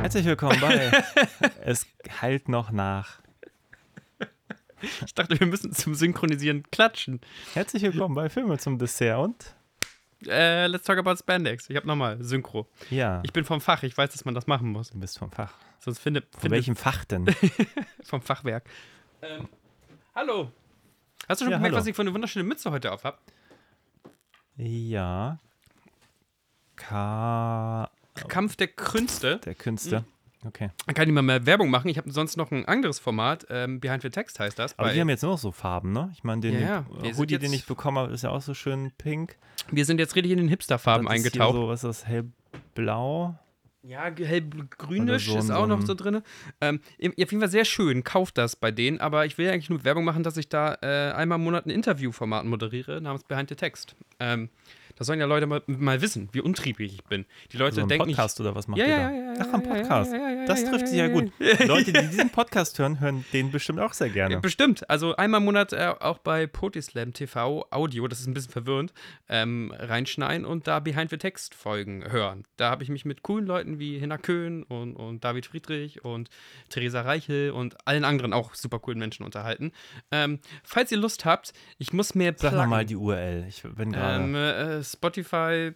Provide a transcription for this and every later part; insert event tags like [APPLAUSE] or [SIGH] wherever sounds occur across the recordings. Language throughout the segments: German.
Herzlich willkommen bei [LAUGHS] Es halt noch nach. Ich dachte, wir müssen zum Synchronisieren klatschen. Herzlich willkommen bei Filme zum Dessert und Äh, let's talk about Spandex. Ich habe nochmal Synchro. ja, Ich bin vom Fach, ich weiß, dass man das machen muss. du bist vom Fach. Sonst findet Von finde welchem Fach denn? [LAUGHS] vom Fachwerk. Ähm, hallo. Hast du schon Ja, gemerkt, hallo. was ich für eine wunderschöne Mütze heute auf habe? ja. K. Kampf der Künste. Der Künste. Okay. Da kann ich mal mehr Werbung machen. Ich habe sonst noch ein anderes Format. Ähm, Behind the Text heißt das. Aber die haben jetzt nur noch so Farben, ne? Ich meine, den, Ja, ja. Hoodie, den ich bekommen habe, ist ja auch so schön pink. wir sind jetzt richtig in den Hipster-Farben eingetaucht. So, was ist das? Hellblau? Ja, hellgrünisch so ist auch so noch so drin. Ähm, auf jeden Fall sehr schön, kauft das bei denen, aber ich will eigentlich nur Werbung machen, dass ich da äh, einmal im Monat ein Interviewformat moderiere, namens Behind the Text. Ähm, das sollen ja Leute mal, mal wissen, wie untriebig ich bin. Die Leute So ein denken Podcast oder was macht Ja, ihr ja, da? ja, ja, Ach, ein ja, Podcast. das trifft sich ja gut. Leute, die diesen [LAUGHS] Podcast hören, hören den bestimmt auch sehr gerne. bestimmt. Also einmal im Monat äh, auch bei Potislam TV Audio, das ist ein bisschen verwirrend, ähm, reinschneiden und da Behind the Text Folgen hören. Da habe ich mich mit coolen Leuten wie Hinner Köhn und, und David Friedrich und Theresa Reichel und allen anderen auch super coolen Menschen unterhalten. Ähm, falls ihr Lust habt, ich muss mehr Sag nochmal die URL. Ich bin gerade. ähm, äh, Spotify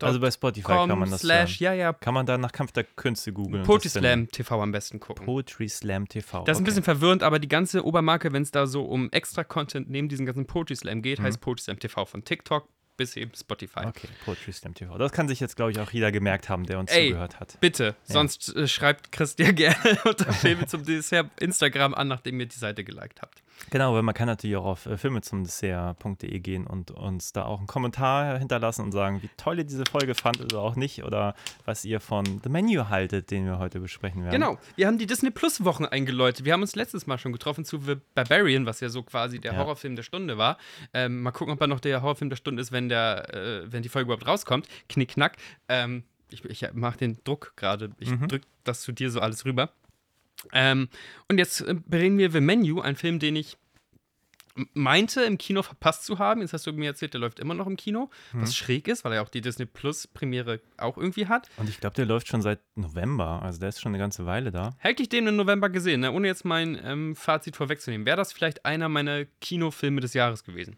also bei Spotify com kann man das slash, hören. ja, ja, Kann man da nach Kampf der Künste googeln? das Potislam TV am besten gucken. Poetry Slam TV. Das ist ein okay. bisschen verwirrend, aber die ganze Obermarke, wenn es da so um extra Content neben diesen ganzen Poetry Slam geht, heißt Poetry Slam TV von TikTok bis eben Spotify. Okay, Poetry Slam TV. Das kann sich jetzt, glaube ich, auch jeder gemerkt haben, der uns Ey, zugehört hat. Bitte, sonst äh, schreibt Christian [LAUGHS] gerne unter Filme zum Dessert Instagram an, nachdem ihr die Seite geliked habt. Genau, weil man kann natürlich auch auf äh, filme zum Dessert.de gehen und uns da auch einen Kommentar hinterlassen und sagen, wie toll ihr diese Folge fandet oder auch nicht oder was ihr von The Menu haltet, den wir heute besprechen werden. Genau, wir haben die Disney Plus Wochen eingeläutet. Wir haben uns letztes Mal schon getroffen zu The Barbarian, was ja so quasi der Ja. Horrorfilm der Stunde war. Ähm, mal gucken, ob er noch der Horrorfilm der Stunde ist, wenn, der, äh, wenn die Folge überhaupt rauskommt. Knick, knack. Ähm, ich ich mache den Druck gerade. Ich Mhm. drück das zu dir so alles rüber. Ähm, und jetzt äh, bringen wir The Menu, ein Film, den ich meinte im Kino verpasst zu haben. Jetzt hast du mir erzählt, der läuft immer noch im Kino, Mhm. was schräg ist, weil er auch die Disney Plus Premiere auch irgendwie hat. Und ich glaube, der läuft schon seit November, also der ist schon eine ganze Weile da. Hätte ich den im November gesehen, ne? ohne jetzt mein ähm, Fazit vorwegzunehmen, wäre das vielleicht einer meiner Kinofilme des Jahres gewesen.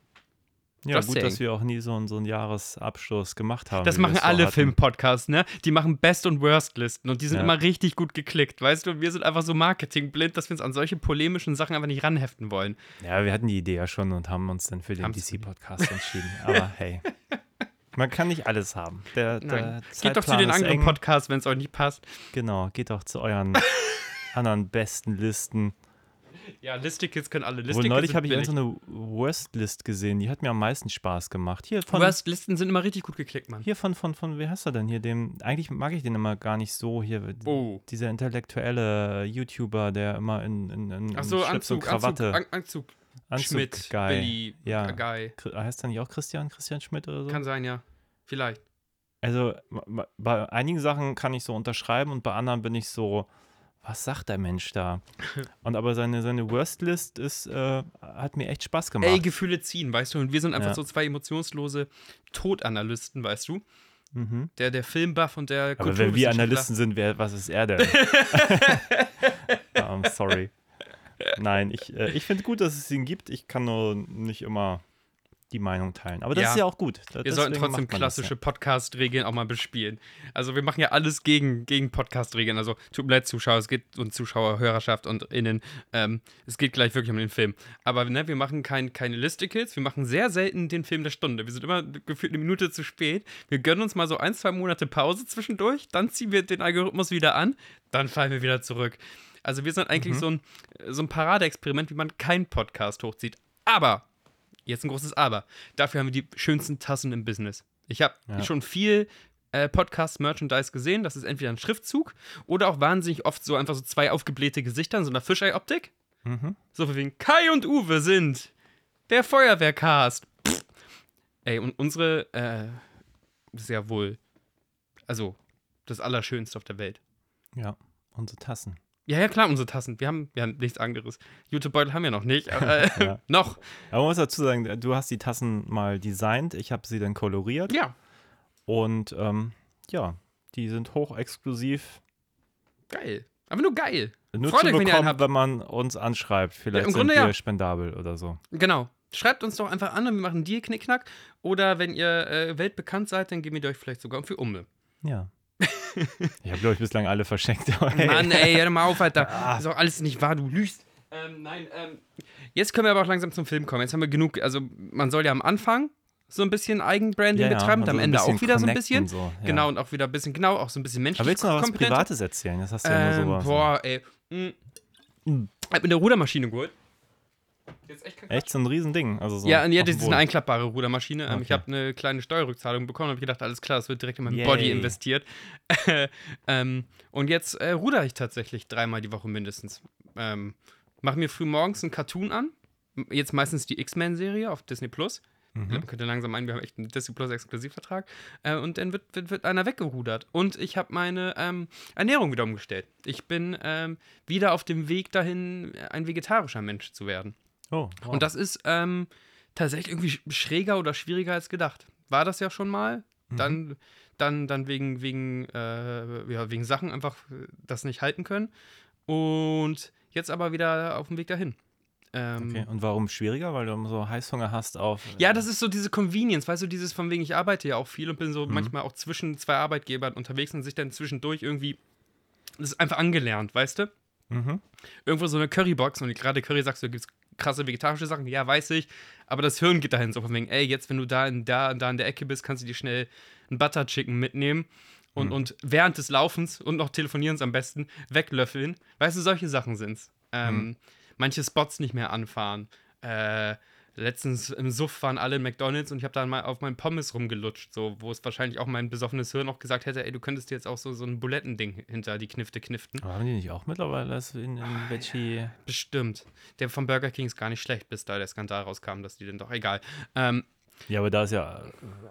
Ja, Just gut, saying. dass wir auch nie so, einen- so einen Jahresabschluss gemacht haben. Das machen alle. Filmpodcasts, ne? Die machen Best- und Worst-Listen und die sind Ja. immer richtig gut geklickt, weißt du? Und wir sind einfach so marketingblind, dass wir uns an solche polemischen Sachen einfach nicht ranheften wollen. Ja, wir hatten die Idee ja schon und haben uns dann für den DC-Podcast entschieden. Aber [LAUGHS] hey, man kann nicht alles haben. Der, der. Geht doch zu den anderen. Podcasts, wenn es euch nicht passt. Genau, geht doch zu euren [LAUGHS] anderen besten Listen. Ja, Listikits können alle. Wohl Listikits neulich habe ich billig. irgendeine Worst-List gesehen, die hat mir am meisten Spaß gemacht. Hier von, Worst-Listen sind immer richtig gut geklickt, Mann. hier von, von, von, wie heißt er denn hier? Dem, eigentlich mag ich den immer gar nicht so. Hier, Oh. dieser intellektuelle YouTuber, der immer in, in, in, Ach so, in Schlips und Anzug, Anzug, Krawatte. An Anzug. Schmidt, Guy. Billy, Ja. äh, Guy. Heißt er nicht auch Christian? Christian Schmidt oder so? Kann sein, ja. Vielleicht. Also bei einigen Sachen kann ich so unterschreiben und bei anderen bin ich so, was sagt der Mensch da? [LAUGHS] Und aber seine, seine Worst-List ist, äh, hat mir echt Spaß gemacht. Ey, Gefühle ziehen, weißt du? Und wir sind einfach Ja. so zwei emotionslose Todanalysten, weißt du? mhm. Der, der Filmbuff und der Aber wenn wir. Analysten sind, wer, was ist er denn? [LAUGHS] [LAUGHS] um, sorry. Nein, ich, äh, ich finde gut, dass es ihn gibt. Ich kann nur nicht immer die Meinung teilen. Aber das Ja. ist ja auch gut. Wir sollten trotzdem klassische Podcast-Regeln auch mal bespielen. Also wir machen ja alles gegen, gegen Podcast-Regeln. Also tut mir leid, Zuschauer, es geht und Zuschauer, Hörerschaft und innen. Ähm, es geht gleich wirklich um den Film. Aber ne, wir machen kein, keine Listicles, wir machen sehr selten den Film der Stunde. Wir sind immer gefühlt eine Minute zu spät. Wir gönnen uns mal so ein, zwei Monate Pause zwischendurch, dann ziehen wir den Algorithmus wieder an, dann fallen wir wieder zurück. Also wir sind eigentlich so ein, so ein Paradeexperiment, wie man keinen Podcast hochzieht. Aber Jetzt ein großes Aber. Dafür haben wir die schönsten Tassen im Business. Ich habe Ja. schon viel äh, Podcast-Merchandise gesehen. Das ist entweder ein Schriftzug oder auch wahnsinnig oft so einfach so zwei aufgeblähte Gesichter in so einer Fischei-Optik. Mhm. So wie wegen Kai und Uwe sind der Feuerwehrcast. Pff. Ey, und unsere, äh, ist ja wohl, also das Allerschönste auf der Welt. Ja, unsere Tassen. Ja, ja, klar, unsere Tassen. Wir haben, wir haben nichts anderes. Jutebeutel haben wir noch nicht. Äh, [LAUGHS] Ja. [LAUGHS] noch. Aber man muss dazu sagen, du hast die Tassen mal designt, ich habe sie dann koloriert. Ja, Und ähm, ja, die sind hochexklusiv. geil. Aber nur geil. Nur Freut zu euch, wenn bekommen, habt. wenn man uns anschreibt. Vielleicht im sind Grunde wir ja. spendabel oder so. Genau. Schreibt uns doch einfach an und wir machen einen Deal, Knickknack. Oder wenn ihr äh, weltbekannt seid, dann geben wir euch vielleicht sogar für Umme. Ja. Ich habe, glaube ich, bislang alle verschenkt. [LAUGHS] hey. Mann, ey, hör doch mal auf, Alter. Ah. Das ist auch alles nicht wahr, du lügst. Ähm, nein, ähm, jetzt können wir aber auch langsam zum Film kommen. Jetzt haben wir genug, also man soll ja am Anfang so ein bisschen Eigenbranding Ja, ja, betreiben und also am Ende auch wieder so ein bisschen. so, ja. Genau, und auch wieder ein bisschen, genau, auch so ein bisschen menschlich. Aber willst du noch was. Privates erzählen? Das hast du ja Ähm, nur sowas. boah, ey. Mm. Hab mir eine Rudermaschine geholt. Jetzt echt Echt so ein Riesending. Also so ja, und ja, das ist eine einklappbare Rudermaschine. Ähm, Ich Okay. habe eine kleine Steuerrückzahlung bekommen und habe gedacht, alles klar, das wird direkt in mein Yay. Body investiert. [LAUGHS] ähm, und jetzt äh, ruder ich tatsächlich dreimal die Woche mindestens. Ähm, Mache mir früh morgens einen Cartoon an. Jetzt meistens die X-Men-Serie auf Disney Plus. Mhm. Man könnte langsam meinen, wir haben echt einen Disney Plus Exklusivvertrag. Äh, und dann wird, wird, wird einer weggerudert. Und ich habe meine ähm, Ernährung wieder umgestellt. Ich bin ähm, wieder auf dem Weg dahin, ein vegetarischer Mensch zu werden. Oh, wow. Und das ist ähm, tatsächlich irgendwie sch- schräger oder schwieriger als gedacht. War das ja schon mal. Mhm. Dann, dann, dann wegen, wegen, äh, ja, wegen Sachen einfach äh, das nicht halten können. Und jetzt aber wieder auf dem Weg dahin. Ähm, Okay, und warum schwieriger? Weil du so Heißhunger hast auf. Ja, das ist so diese Convenience, weißt du, dieses von wegen, ich arbeite ja auch viel und bin so Mhm. manchmal auch zwischen zwei Arbeitgebern unterwegs und sich dann zwischendurch irgendwie, das ist einfach angelernt, weißt du? Mhm. Irgendwo so eine Currybox und gerade Curry sagst du, gibt es krasse vegetarische Sachen, ja, weiß ich, aber das Hirn geht dahin so von wegen, ey, jetzt, wenn du da in, da, da in der Ecke bist, kannst du dir schnell einen Butter Chicken mitnehmen und, und während des Laufens und noch telefonierens am besten weglöffeln. Weißt du, solche Sachen sind's. Ähm, Manche Spots nicht mehr anfahren. Äh, letztens im Suff waren alle in McDonalds und ich habe dann mal auf meinen Pommes rumgelutscht, so, wo es wahrscheinlich auch mein besoffenes Hirn auch gesagt hätte, ey, du könntest dir jetzt auch so, so ein Bulettending hinter die Knifte kniften. Aber haben die nicht auch mittlerweile das in, in Veggie. Bestimmt. Der von Burger King ist gar nicht schlecht, bis da der Skandal rauskam, dass die denn doch egal. Ähm, Ja, aber da ist ja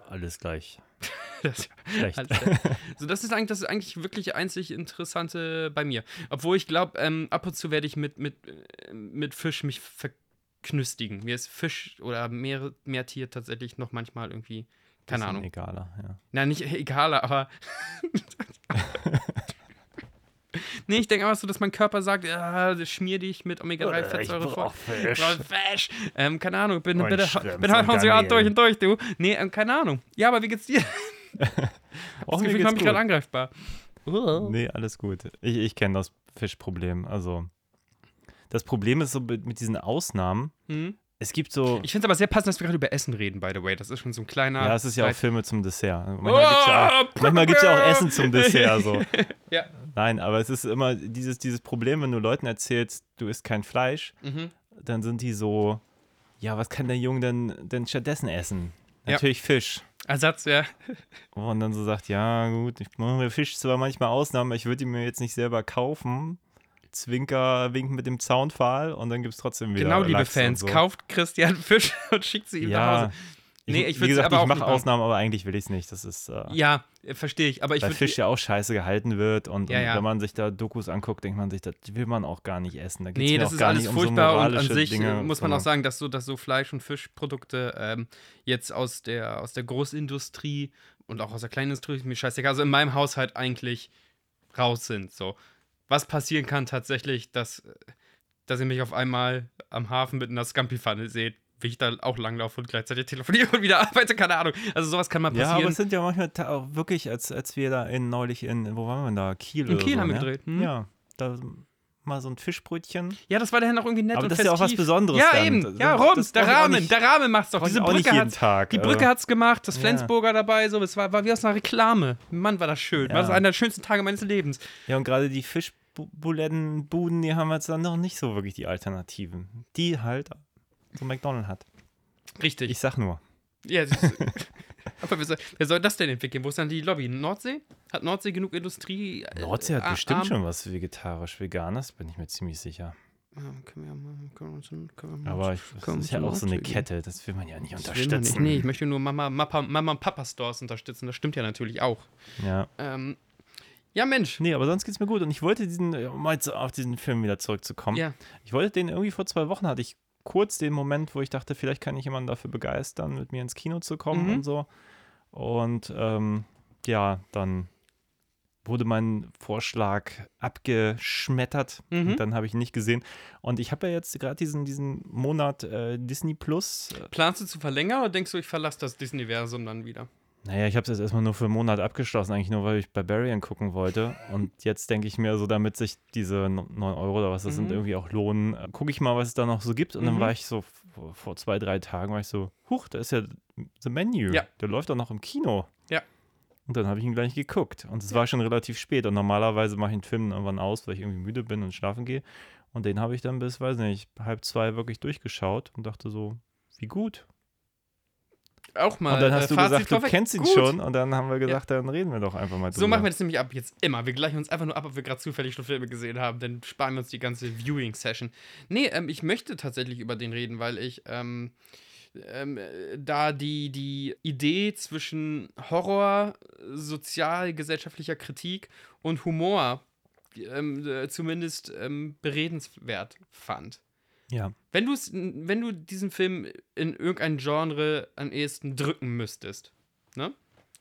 alles gleich. [LAUGHS] das, Schlecht. alles klar. so, das ist eigentlich das ist eigentlich wirklich einzig Interessante bei mir. Obwohl ich glaube, ähm, ab und zu werde ich mit, mit, äh, mit Fisch mich verknüstigen. Mir ist Fisch oder Meer, Meertier tatsächlich noch manchmal irgendwie, keine Ahnung. Egaler, ja. Na, nicht [LAUGHS] egal, aber. [LAUGHS] nee, ich denke einfach so, dass mein Körper sagt, ja, schmier dich mit Omega-3-Fettsäure vor. Fisch. Fisch. Ähm, keine Ahnung, bin, Und bitte, bin Sie hart durch und durch, du. Nee, ähm, keine Ahnung. Ja, aber wie geht's dir? [LAUGHS] Das Gefühl, ich mich gerade angreifbar. Nee, alles gut. Ich, ich kenne das Fischproblem. Also, das Problem ist so mit, diesen Ausnahmen. Mhm. Es gibt so. Ich finde es aber sehr passend, dass wir gerade über Essen reden, by the way. Das ist schon so ein kleiner. ja, es ist ja auch Filme zum Dessert. Manchmal gibt es ja, Oh, ja auch Essen zum Dessert. [LAUGHS] So. Ja. Nein, aber es ist immer dieses, dieses Problem, wenn du Leuten erzählst, du isst kein Fleisch, Mhm. dann sind die so, ja, was kann der Junge denn, denn stattdessen essen? Ja. Natürlich Fisch. Ersatz, ja. [LAUGHS] Und dann so sagt, ja gut, ich mache mir Fisch zwar manchmal Ausnahmen, aber ich würde ihn mir jetzt nicht selber kaufen. Zwinker winkt mit dem Zaunpfahl und dann gibt es trotzdem wieder Genau, liebe Lachs Fans. so. Kauft Christian Fisch [LAUGHS] und schickt sie ihm nach Ja, Hause. Nee, ich wie würd's gesagt, ich auch mache. Ausnahmen, aber eigentlich will ich es nicht. Das ist, äh, Ja, verstehe ich. Aber ich weil. Fisch ja auch scheiße gehalten wird und, Ja, und ja. wenn man sich da Dokus anguckt, denkt man sich, das will man auch gar nicht essen. Da geht's Nee, das auch ist alles nicht um so furchtbar und an sich Dinge, äh, muss man auch sondern- sagen, dass so, dass so Fleisch- und Fischprodukte ähm, jetzt aus der, aus der Großindustrie und auch aus der Kleinindustrie, mir scheißegal, also in meinem Haushalt eigentlich raus sind. So. Was passieren kann tatsächlich, dass, äh, dass ihr mich auf einmal am Hafen mit einer Scampi-Pfanne seht, wie ich da auch langlaufe und gleichzeitig telefoniere und wieder [LAUGHS] arbeite, keine Ahnung. Also sowas kann mal Ja, aber passieren. es sind ja manchmal auch wirklich, als, als wir da in neulich in, wo waren wir da? Kiel In Kiel so, haben wir ne? gedreht, hm? Ja, da mal so ein Fischbrötchen. ja, das war daher noch irgendwie nett Aber und das ist ja auch was festiv. Besonderes Ja, dann. eben. Ja, Rums, der auch Rahmen. nicht- der Rahmen macht's doch. Diese auch Brücke hat's, Tag, Die also. Brücke hat's gemacht, das Ja. Flensburger dabei, so. Es war, war wie aus einer Reklame. Mann, war das schön. Ja. War das einer der schönsten Tage meines Lebens. Ja, und gerade die Fischbulettenbuden, die haben jetzt dann noch nicht so wirklich die Alternativen. Die halt so McDonald's hat. Richtig. Ich sag nur. ja, [LAUGHS] aber wer soll, wer soll das denn entwickeln? Wo ist dann die Lobby? Nordsee? Hat Nordsee genug Industrie? äh, Nordsee hat Ar- bestimmt Arm? schon was vegetarisch-veganes, bin ich mir ziemlich sicher. Ja, können wir mal, können wir uns, können wir Aber ich, das ist ja auch so eine. Kette, das will man ja nicht man nicht. unterstützen. Nee, ich möchte nur Mama, Mama, Mama und Papa Stores unterstützen. Das stimmt ja natürlich auch. Ja. Ähm, Ja, Mensch. Nee, aber sonst geht's mir gut. Und ich wollte diesen, um mal jetzt auf diesen Film wieder zurückzukommen. Ja. Ich wollte den irgendwie vor zwei Wochen hatte ich kurz den Moment, wo ich dachte, vielleicht kann ich jemanden dafür begeistern, mit mir ins Kino zu kommen Mhm. und so. Und ähm, ja, dann wurde mein Vorschlag abgeschmettert. Mhm. Und dann habe ich ihn nicht gesehen. Und ich habe ja jetzt gerade diesen, diesen Monat äh, Disney Plus. äh, Planst du zu verlängern oder denkst du, ich verlasse das Disney-Versum dann wieder? Naja, ich habe es jetzt erstmal nur für einen Monat abgeschlossen, eigentlich nur, weil ich Barbarian gucken wollte. Und jetzt denke ich mir so, damit sich diese 9 Euro oder was das sind, Mhm. irgendwie auch lohnen, äh, gucke ich mal, was es da noch so gibt. Und dann Mhm. war ich so, vor, zwei, drei Tagen war ich so, huch, da ist ja The Menu. Ja. Der läuft doch noch im Kino. Ja. Und dann habe ich ihn gleich geguckt. Und es war schon relativ spät. Und normalerweise mache ich den Film irgendwann aus, weil ich irgendwie müde bin und schlafen gehe. Und den habe ich dann bis, weiß nicht, halb zwei wirklich durchgeschaut und dachte so, wie gut. Auch mal. Und dann hast äh, du Fazit gesagt, du vorweg. kennst ihn Gut. schon. Und dann haben wir gesagt, dann reden wir doch einfach mal drüber. So machen wir das nämlich ab jetzt immer. Wir gleichen uns einfach nur ab, ob wir gerade zufällig schon Filme gesehen haben, dann sparen wir uns die ganze Viewing-Session. Nee, ähm, ich möchte tatsächlich über den reden, weil ich ähm, ähm, äh, da die, die Idee zwischen Horror, sozialgesellschaftlicher Kritik und Humor ähm, äh, zumindest ähm, beredenswert fand. Ja. Wenn, du's, wenn du diesen Film in irgendein Genre am ehesten drücken müsstest, ne?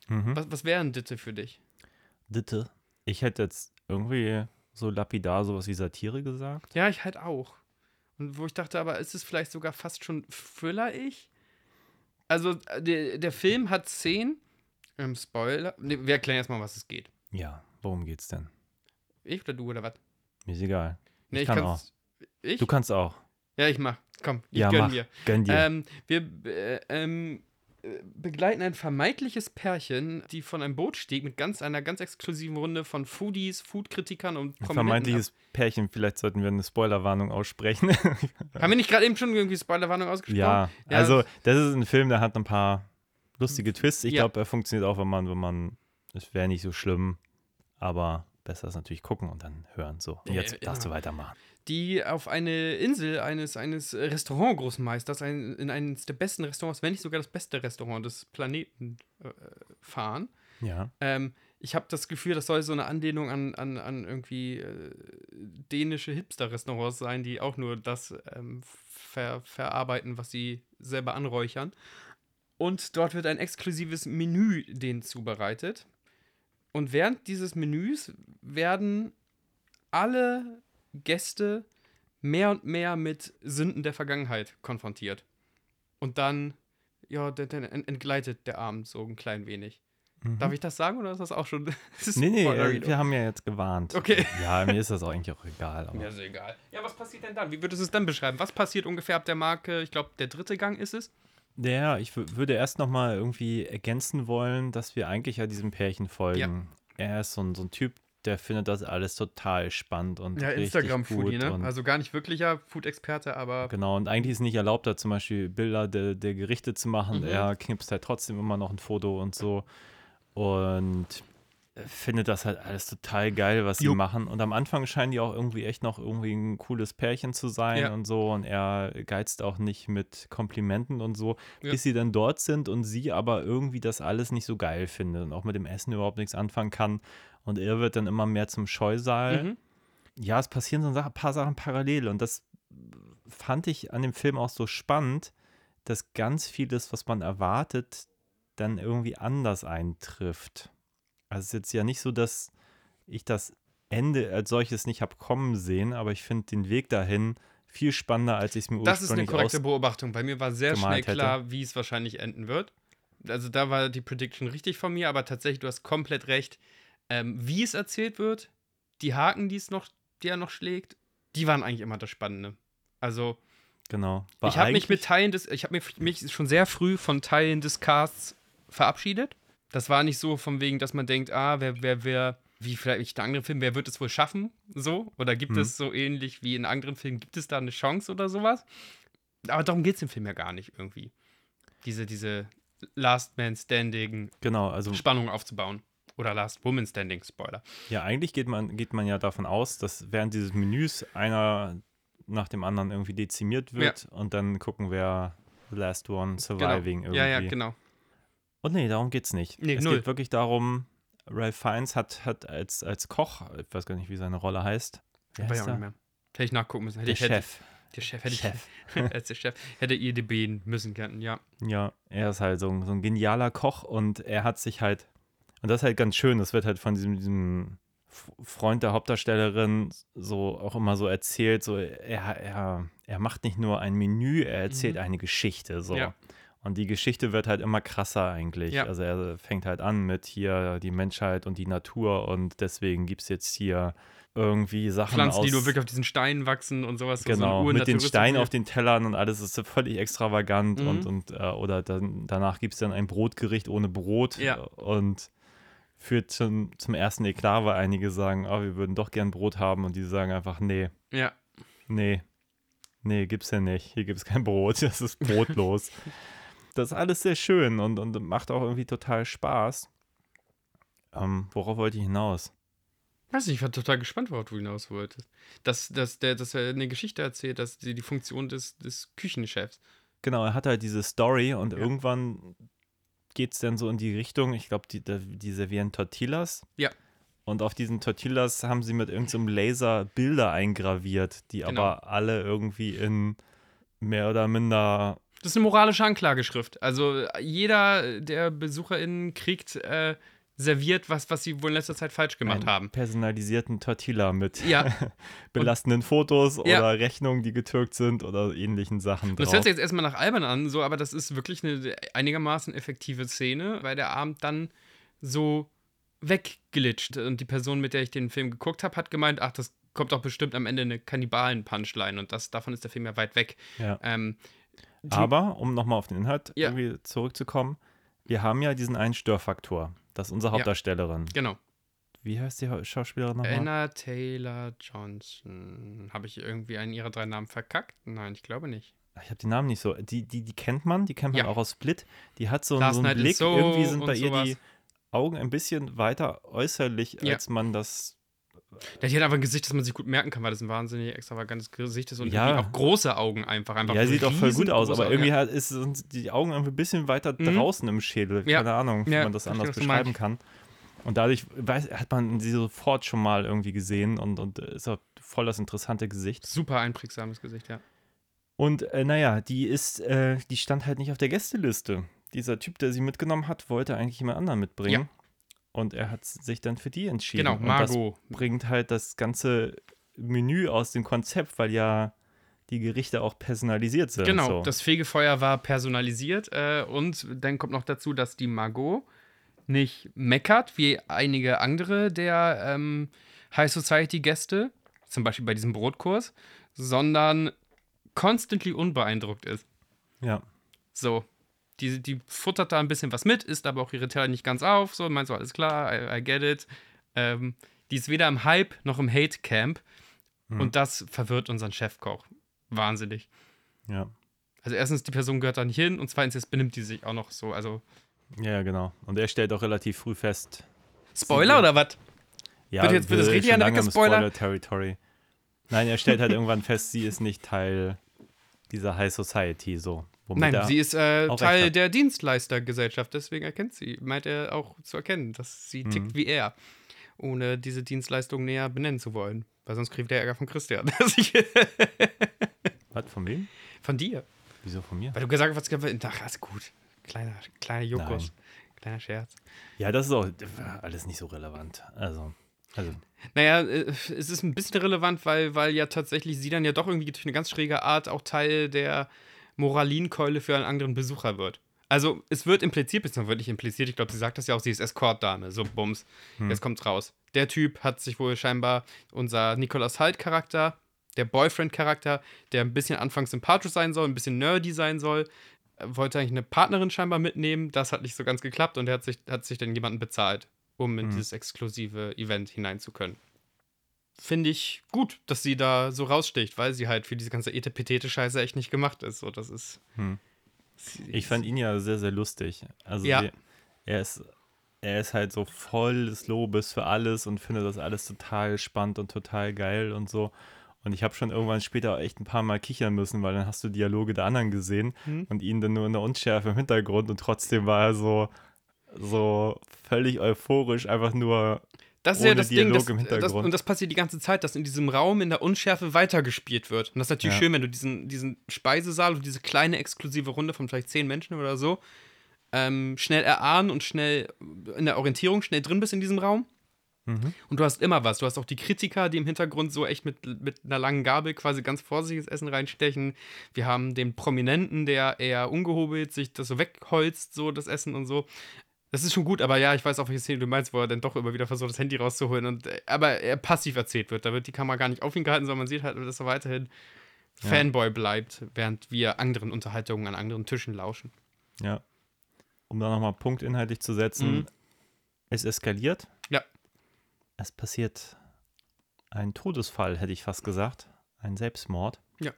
Mhm. Was, was wäre ein Ditte für dich? Ditte. Ich hätte jetzt irgendwie so lapidar sowas wie Satire gesagt. Ja, ich halt auch. Und wo ich dachte, aber ist es vielleicht sogar fast schon Thriller-ich? Also, äh, der, der Film hat Szenen. Ähm, Spoiler. Nee, wir erklären erstmal, was es geht. Ja, worum geht's denn? Ich oder du oder was? Mir ist egal. Nee, Ich kann kann's- Ich? Du kannst auch. Ja, ich mach. Komm, ich ja, gönn mach. mir. Gönn dir. Ähm, wir äh, ähm, äh, begleiten ein vermeintliches Pärchen, die von einem Boot stieg mit ganz einer ganz exklusiven Runde von Foodies, Foodkritikern und Ein Prominenten. vermeintliches Pärchen. Vielleicht sollten wir eine Spoilerwarnung aussprechen. [LAUGHS] Haben wir nicht gerade eben schon irgendwie Spoilerwarnung ausgesprochen? ja, Ja. also das ist ein Film, der hat ein paar lustige Twists. Ich Ja. glaube, er funktioniert auch, wenn man, wenn man, es wäre nicht so schlimm, aber besser ist natürlich gucken und dann hören. So, und jetzt ja, darfst du weitermachen. Die auf eine Insel eines, eines Restaurantgroßmeisters, ein, in eines der besten Restaurants, wenn nicht sogar das beste Restaurant des Planeten äh, fahren. Ja. Ähm, ich habe das Gefühl, das soll so eine Anlehnung an, an, an irgendwie äh, dänische Hipster-Restaurants sein, die auch nur das ähm, ver verarbeiten, was sie selber anräuchern. Und dort wird ein exklusives Menü denen zubereitet. Und während dieses Menüs werden alle Gäste mehr und mehr mit Sünden der Vergangenheit konfrontiert. Und dann, ja, dann, dann ent- entgleitet der Abend so ein klein wenig. Darf ich das sagen oder ist das auch schon? [LAUGHS] Das Mhm. Nee, nee, äh, wir haben ja jetzt gewarnt. Okay. Ja, mir ist das auch eigentlich auch egal. Ja, ist egal. Ja, was passiert denn dann? Wie würdest du es dann beschreiben? Was passiert ungefähr ab der Marke? Ich glaube, der dritte Gang ist es. Ja, ich wü- würde erst noch mal irgendwie ergänzen wollen, dass wir eigentlich ja diesem Pärchen folgen. Er ist so ein, so ein Typ, der findet das alles total spannend und Ja, richtig Instagram-Foodie, gut ne? Also gar nicht wirklicher Food-Experte, aber. genau, und eigentlich ist nicht erlaubt, da zum Beispiel Bilder der, der Gerichte zu machen. Mhm. Er knipst halt trotzdem immer noch ein Foto und so. Und findet das halt alles total geil, was sie machen. Und am Anfang scheinen die auch irgendwie echt noch irgendwie ein cooles Pärchen zu sein Ja. und so. Und er geizt auch nicht mit Komplimenten und so, Ja. bis sie dann dort sind und sie aber irgendwie das alles nicht so geil findet und auch mit dem Essen überhaupt nichts anfangen kann. Und er wird dann immer mehr zum Scheusal. Mhm. Ja, es passieren so ein paar Sachen parallel und das fand ich an dem Film auch so spannend, dass ganz vieles, was man erwartet, dann irgendwie anders eintrifft. Also es ist jetzt ja nicht so, dass ich das Ende als solches nicht habe kommen sehen, aber ich finde den Weg dahin viel spannender, als ich es mir Das ist eine ursprünglich korrekte. Beobachtung. Bei mir war sehr schnell klar, wie es wahrscheinlich enden wird. Also da war die Prediction richtig von mir, aber tatsächlich, du hast komplett recht. Ähm, wie es erzählt wird, die Haken, die es noch, die er noch schlägt, die waren eigentlich immer das Spannende. Also Genau. War ich habe mich mit Teilen des, ich habe mich, mich schon sehr früh von Teilen des Casts verabschiedet. Das war nicht so von wegen, dass man denkt, ah, wer, wer, wer, wie vielleicht der andere Film, wer wird es wohl schaffen? So? Oder gibt Mhm. es so ähnlich wie in anderen Filmen, gibt es da eine Chance oder sowas? Aber darum geht es im Film ja gar nicht irgendwie. Diese, diese Last Man Standing Genau, also Spannung aufzubauen. Oder Last Woman Standing, Spoiler. Ja, eigentlich geht man, geht man ja davon aus, dass während dieses Menüs einer nach dem anderen irgendwie dezimiert wird und dann gucken, wer The Last One Surviving genau. irgendwie. Ja, ja, genau. Und nee, darum geht's nicht. Nee, es null. geht wirklich darum, Ralph Fiennes hat, hat als, als Koch, ich weiß gar nicht, wie seine Rolle heißt. Wie heißt auch er? nicht mehr. Hätte ich nachgucken müssen. Hätte Der ich, hätte, Chef. Der Chef hätte Chef. ich [LAUGHS] als der Chef hätte IDB müssen können, ja. Ja, er ist halt so, so ein genialer Koch und er hat sich halt, und das ist halt ganz schön, das wird halt von diesem, diesem Freund der Hauptdarstellerin so auch immer so erzählt, so er, er, er macht nicht nur ein Menü, er erzählt eine Geschichte, so. Mhm. Ja. Und die Geschichte wird halt immer krasser eigentlich. Ja. Also er fängt halt an mit hier die Menschheit und die Natur und deswegen gibt es jetzt hier irgendwie Sachen Pflanzen, aus die nur wirklich auf diesen Steinen wachsen und sowas. so- so Genau, eine mit den Steinen auf den Tellern und alles ist so völlig extravagant Mhm. und, und äh, oder dann, danach gibt es dann ein Brotgericht ohne Brot Ja. und führt zum, zum ersten Eklat, weil einige sagen, oh, wir würden doch gern Brot haben und die sagen einfach, nee, Ja, nee, nee, gibt's ja nicht, hier gibt's kein Brot, [LAUGHS] das ist brotlos. das ist alles sehr schön und, und macht auch irgendwie total Spaß. Ähm, worauf wollte ich hinaus? weiß nicht, ich war total gespannt, worauf du hinaus wolltest. Dass, dass, der, dass er eine Geschichte erzählt, dass die, die Funktion des, des Küchenchefs. Genau, er hat halt diese Story und Ja. irgendwann geht es dann so in die Richtung, ich glaube, die, die servieren Tortillas. Ja. Und auf diesen Tortillas haben sie mit irgendeinem Laser Bilder eingraviert, die Genau. aber alle irgendwie in mehr oder minder. Das ist eine moralische Anklageschrift. Also jeder der BesucherInnen kriegt äh, serviert, was, was sie wohl in letzter Zeit falsch gemacht einen haben. personalisierten Tortilla mit Ja, [LAUGHS] belastenden Fotos Ja. oder Rechnungen, die getürkt sind oder ähnlichen Sachen. Das drauf. hört sich jetzt erstmal nach albern an, so, aber das ist wirklich eine einigermaßen effektive Szene, weil der Abend dann so wegglitscht. Und die Person, mit der ich den Film geguckt habe, hat gemeint, ach, das kommt doch bestimmt am Ende eine Kannibalen-Punchline und das, davon ist der Film ja weit weg. ja. Ähm, Aber, um nochmal auf den Inhalt irgendwie zurückzukommen, wir haben ja diesen einen Störfaktor. Das ist unsere Ja. Hauptdarstellerin. genau. Wie heißt die Hau- Schauspielerin nochmal? Anna Taylor Johnson. Habe ich irgendwie einen ihrer drei Namen verkackt? Nein, ich glaube nicht. Ich habe den Namen nicht so. Die, die, die kennt man, die kennt man Ja. auch aus Split. Die hat so, Last so einen Blick. So Irgendwie sind bei ihr sowas. die Augen ein bisschen weiter äußerlich, Ja. als man das. Der hat einfach ein Gesicht, das man sich gut merken kann, weil das ein wahnsinnig extravagantes Gesicht ist und Ja. auch große Augen einfach. einfach ja, sieht auch voll gut aus, aber Augen, irgendwie ja. hat, ist, sind die Augen irgendwie ein bisschen weiter Mhm. draußen im Schädel. Ja. Keine Ahnung, wie man das anders du beschreiben kann. Und dadurch weiß, hat man sie sofort schon mal irgendwie gesehen und, und ist auch voll das interessante Gesicht. Super einprägsames Gesicht, ja. Und äh, naja, die ist, äh, die stand halt nicht auf der Gästeliste. Dieser Typ, der sie mitgenommen hat, wollte eigentlich jemand anderen mitbringen. Ja. Und er hat sich dann für die entschieden. Genau, Und das Margot. bringt halt das ganze Menü aus dem Konzept, weil ja die Gerichte auch personalisiert sind. Genau, so. das Fegefeuer war personalisiert äh, und dann kommt noch dazu, dass die Margot nicht meckert, wie einige andere der ähm, High Society Gäste, zum Beispiel bei diesem Brotkurs, sondern constantly unbeeindruckt ist. ja. So, die, die futtert da ein bisschen was mit, isst aber auch ihre Teller nicht ganz auf, so, meint so, alles klar, I, I get it. Ähm, die ist weder im Hype noch im Hate-Camp und das verwirrt unseren Chefkoch wahnsinnig. ja. Also erstens, die Person gehört da nicht hin und zweitens, jetzt benimmt die sich auch noch so. Also Ja, genau. Und er stellt auch relativ früh fest. Spoiler oder was? Ja, Wird jetzt- wird das richtig Ecke im Spoiler? Spoiler-Territory. Nein, er stellt halt [LAUGHS] irgendwann fest, sie ist nicht Teil dieser High Society, so. Nein, sie ist äh, Teil der Dienstleistergesellschaft, deswegen erkennt sie, meint er auch zu erkennen, dass sie Mhm. tickt wie er, ohne diese Dienstleistung näher benennen zu wollen. Weil sonst kriegt der Ärger von Christian. [LAUGHS] Ich- Was, von wem? von dir. Wieso von mir? Weil du gesagt hast, ach, alles gut. Kleiner, kleiner Jokos. Kleiner Scherz. Ja, das ist auch alles nicht so relevant. Also, also Naja, äh, es ist ein bisschen relevant, weil, weil ja tatsächlich sie dann ja doch irgendwie durch eine ganz schräge Art auch Teil der Moralinkeule für einen anderen Besucher wird. Also es wird impliziert, beziehungsweise wird nicht impliziert, ich glaube, sie sagt das ja auch, sie ist Escort-Dame, so Bums. Jetzt kommt's raus. Der Typ hat sich wohl scheinbar unser Nicholas Holt-Charakter, der Boyfriend-Charakter, der ein bisschen anfangs sympathisch sein soll, ein bisschen nerdy sein soll, wollte eigentlich eine Partnerin scheinbar mitnehmen, das hat nicht so ganz geklappt und er hat sich, hat sich dann jemanden bezahlt, um in dieses exklusive Event hinein zu können finde ich gut, dass sie da so raussticht, weil sie halt für diese ganze Etepetete-Scheiße echt nicht gemacht ist. So, das ist. Hm. ich fand ihn ja sehr, sehr lustig. Also Ja. er ist, er ist halt so voll des Lobes für alles und findet das alles total spannend und total geil und so. Und ich habe schon irgendwann später echt ein paar Mal kichern müssen, weil dann hast du Dialoge der anderen gesehen Hm. und ihn dann nur in der Unschärfe im Hintergrund und trotzdem war er so, so völlig euphorisch, einfach nur Das ist ja das Dialog Ding, das, im das, und das passiert die ganze Zeit, dass in diesem Raum in der Unschärfe weitergespielt wird. Und das ist natürlich Ja. schön, wenn du diesen, diesen Speisesaal und diese kleine exklusive Runde von vielleicht zehn Menschen oder so ähm, schnell erahnen und schnell in der Orientierung schnell drin bist in diesem Raum. Mhm. Und du hast immer was. Du hast auch die Kritiker, die im Hintergrund so echt mit, mit einer langen Gabel quasi ganz vorsichtiges Essen reinstechen. Wir haben den Prominenten, der eher ungehobelt sich das so wegholzt, so das Essen und so. Das ist schon gut, aber ja, ich weiß auch, welche Szene du meinst, wo er dann doch immer wieder versucht, das Handy rauszuholen. Und, äh, aber er passiv erzählt wird. Da wird die Kamera gar nicht auf ihn gehalten, sondern man sieht halt, dass er weiterhin Fanboy bleibt, während wir anderen Unterhaltungen an anderen Tischen lauschen. Ja. Um da nochmal punktinhaltlich zu setzen, Mhm. es eskaliert. Ja. Es passiert ein Todesfall, hätte ich fast gesagt. Ein Selbstmord. Ja.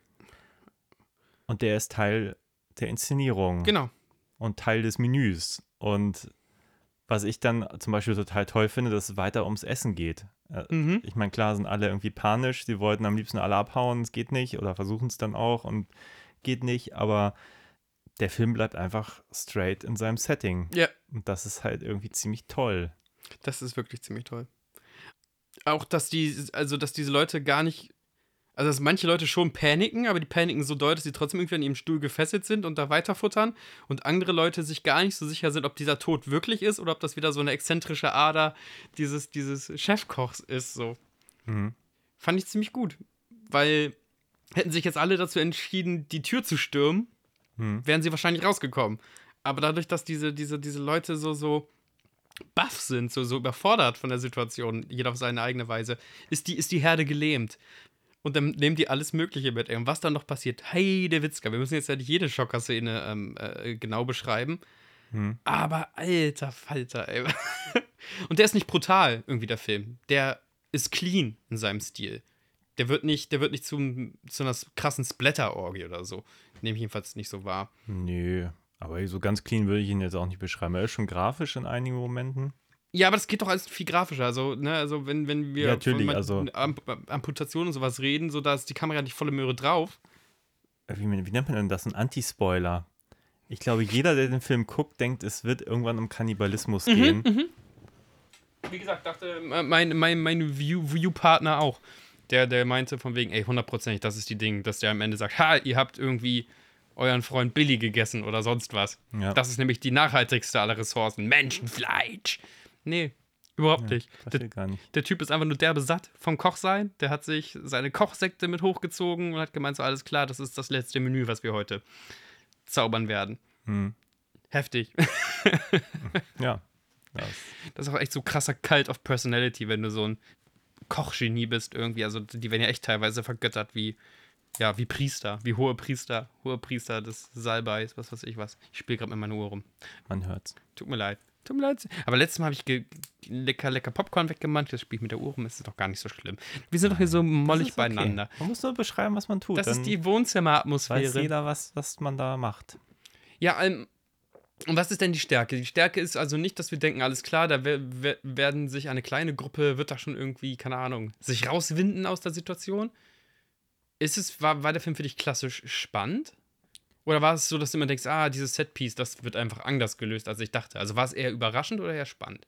Und der ist Teil der Inszenierung Genau. und Teil des Menüs. Und was ich dann zum Beispiel total toll finde, dass es weiter ums Essen geht. Äh, Mhm. Ich meine, klar sind alle irgendwie panisch, sie wollten am liebsten alle abhauen, es geht nicht oder versuchen es dann auch und geht nicht, aber der Film bleibt einfach straight in seinem Setting. Ja. Und das ist halt irgendwie ziemlich toll. Das ist wirklich ziemlich toll. Auch, dass die, also, dass diese Leute gar nicht, also, dass manche Leute schon paniken, aber die paniken so doll, dass sie trotzdem irgendwie an ihrem Stuhl gefesselt sind und da weiterfuttern und andere Leute sich gar nicht so sicher sind, ob dieser Tod wirklich ist oder ob das wieder so eine exzentrische Ader dieses, dieses Chefkochs ist, so. Mhm. Fand ich ziemlich gut, weil hätten sich jetzt alle dazu entschieden, die Tür zu stürmen, Mhm. wären sie wahrscheinlich rausgekommen. Aber dadurch, dass diese, diese, diese Leute so, so baff sind, so, so überfordert von der Situation, jeder auf seine eigene Weise, ist die, ist die Herde gelähmt. Und dann nehmen die alles Mögliche mit. Und was dann noch passiert, hey, der Witzka, wir müssen jetzt ja nicht jede Schocker-Szene ähm, äh, genau beschreiben. Mhm. Aber alter Falter, ey. [LAUGHS] Und der ist nicht brutal, irgendwie, der Film. Der ist clean in seinem Stil. Der wird nicht, der wird nicht zum, zu einer krassen Splatter-Orgie oder so. Nehme ich jedenfalls nicht so wahr. Nö, aber so ganz clean würde ich ihn jetzt auch nicht beschreiben. Er ist schon grafisch in einigen Momenten. Ja, aber das geht doch alles viel grafischer. Also, ne, also wenn, wenn wir Ja, natürlich, von also- Am Amputationen und sowas reden, so da ist die Kamera nicht volle Möhre drauf. Äh, Wie, wie nennt man denn das? Ein Anti-Spoiler. Ich glaube, jeder, der den Film guckt, denkt, es wird irgendwann um Kannibalismus Mhm, gehen. Wie gesagt, dachte mein, mein, mein View- View-Partner auch. Der, der meinte von wegen, ey, hundertprozentig, das ist die Ding, dass der am Ende sagt, ha, ihr habt irgendwie euren Freund Billy gegessen oder sonst was. Ja. Das ist nämlich die nachhaltigste aller Ressourcen. Menschenfleisch. Nee, überhaupt nicht. Der, gar nicht. der Typ ist einfach nur derbe satt vom Kochsein. Der hat sich seine Kochsekte mit hochgezogen und hat gemeint, so alles klar, das ist das letzte Menü, was wir heute zaubern werden. Hm. Heftig. [LAUGHS] Ja. Das, Das ist auch echt so krasser Cult of Personality, wenn du so ein Kochgenie bist irgendwie. Also die werden ja echt teilweise vergöttert wie, ja, wie Priester, wie hohe Priester, hohe Priester des Salbeis, was weiß ich was. Ich spiele gerade mit meiner Uhr rum. man hört's. Tut mir leid. Tut mir leid. Aber letztes Mal habe ich lecker, lecker Popcorn weggemacht. Spiele ich mit der Uhr rum. Das ist doch gar nicht so schlimm. Wir sind doch hier so Das mollig okay. beieinander. Man muss nur beschreiben, was man tut. Das ist die weiß Wohnzimmeratmosphäre. jeder, was, was man da macht. Ja, ähm, und was ist denn die Stärke? Die Stärke ist also nicht, dass wir denken, alles klar, da wer- wer- werden sich eine kleine Gruppe, wird da schon irgendwie, keine Ahnung, sich rauswinden aus der Situation. Ist es, war, war der Film für dich klassisch spannend? Oder war es so, dass du immer denkst, ah, dieses Setpiece, das wird einfach anders gelöst, als ich dachte? Also war es eher überraschend oder eher spannend?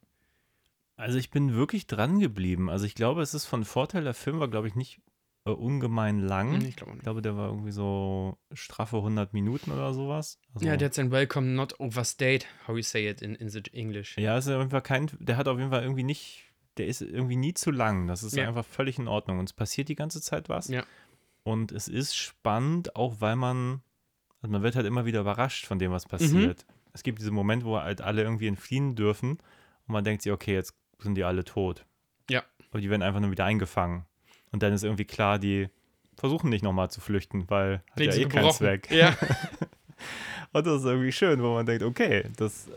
Also ich bin wirklich dran geblieben. Also ich glaube, es ist von Vorteil, der Film war, glaube ich, nicht äh, ungemein lang. Ich glaube Ich glaube, der war irgendwie so straffe 100 Minuten oder sowas. Also, Ja, der hat sein Welcome not overstayed, how you say it in, in the English. Ja, ist auf jeden Fall kein, der hat auf jeden Fall irgendwie nicht, der ist irgendwie nie zu lang. Das ist Ja. einfach völlig in Ordnung. Und es passiert die ganze Zeit was. Ja. Und es ist spannend, auch weil man, also man wird halt immer wieder überrascht von dem, was Mhm. passiert. Es gibt diesen Moment, wo halt alle irgendwie entfliehen dürfen und man denkt sich, okay, jetzt sind die alle tot. Ja. Aber die werden einfach nur wieder eingefangen. Und dann ist irgendwie klar, die versuchen nicht nochmal zu flüchten, weil hat Nee, ja eh keinen. Zweck. Ja. [LAUGHS] Und das ist irgendwie schön, wo man denkt, okay, das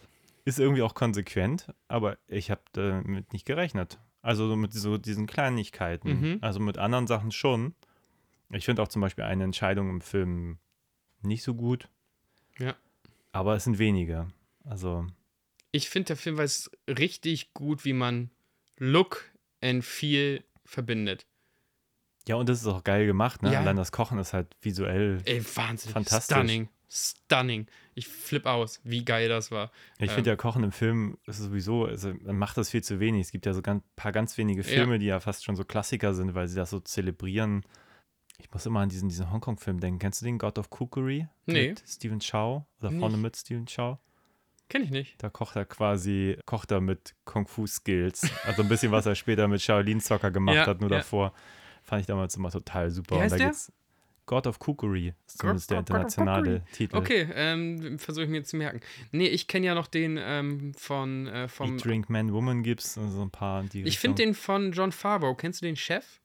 ist irgendwie auch konsequent, aber ich habe damit nicht gerechnet. Also so mit so diesen Kleinigkeiten. Mhm. Also mit anderen Sachen schon. Ich finde auch zum Beispiel eine Entscheidung im Film nicht so gut. Ja. Aber es sind wenige. Also, ich finde, der Film weiß richtig gut, wie man Look and Feel verbindet. ja, und das ist auch geil gemacht, ne? Ja. Allein das Kochen ist halt visuell Ey, wahnsinnig. fantastisch. Stunning. stunning. Ich flipp aus, wie geil das war. Ich Ähm, finde ja, Kochen im Film ist sowieso, also man macht das viel zu wenig. Es gibt ja so ein paar ganz wenige Filme, die ja fast schon so Klassiker sind, weil sie das so zelebrieren. Ich muss immer an diesen, diesen Hongkong-Film denken. Kennst du den God of Cookery? Nee. Mit Stephen Chow oder vorne mit Stephen Chow? Kenn ich nicht. Da kocht er quasi, kocht er mit Kung-Fu-Skills. Also ein bisschen, was er später mit Shaolin Soccer gemacht Ja, hat, nur ja. davor. Fand ich damals immer total super. Wie Und heißt da der? God of Cookery ist zumindest der internationale Titel. Okay, ähm, versuche ich mir zu merken. Nee, ich kenne ja noch den ähm, von äh, vom. Eat, Drink, Man, Woman gibt's, also so ein paar. Ich finde den von John Favreau. Kennst du den Chef?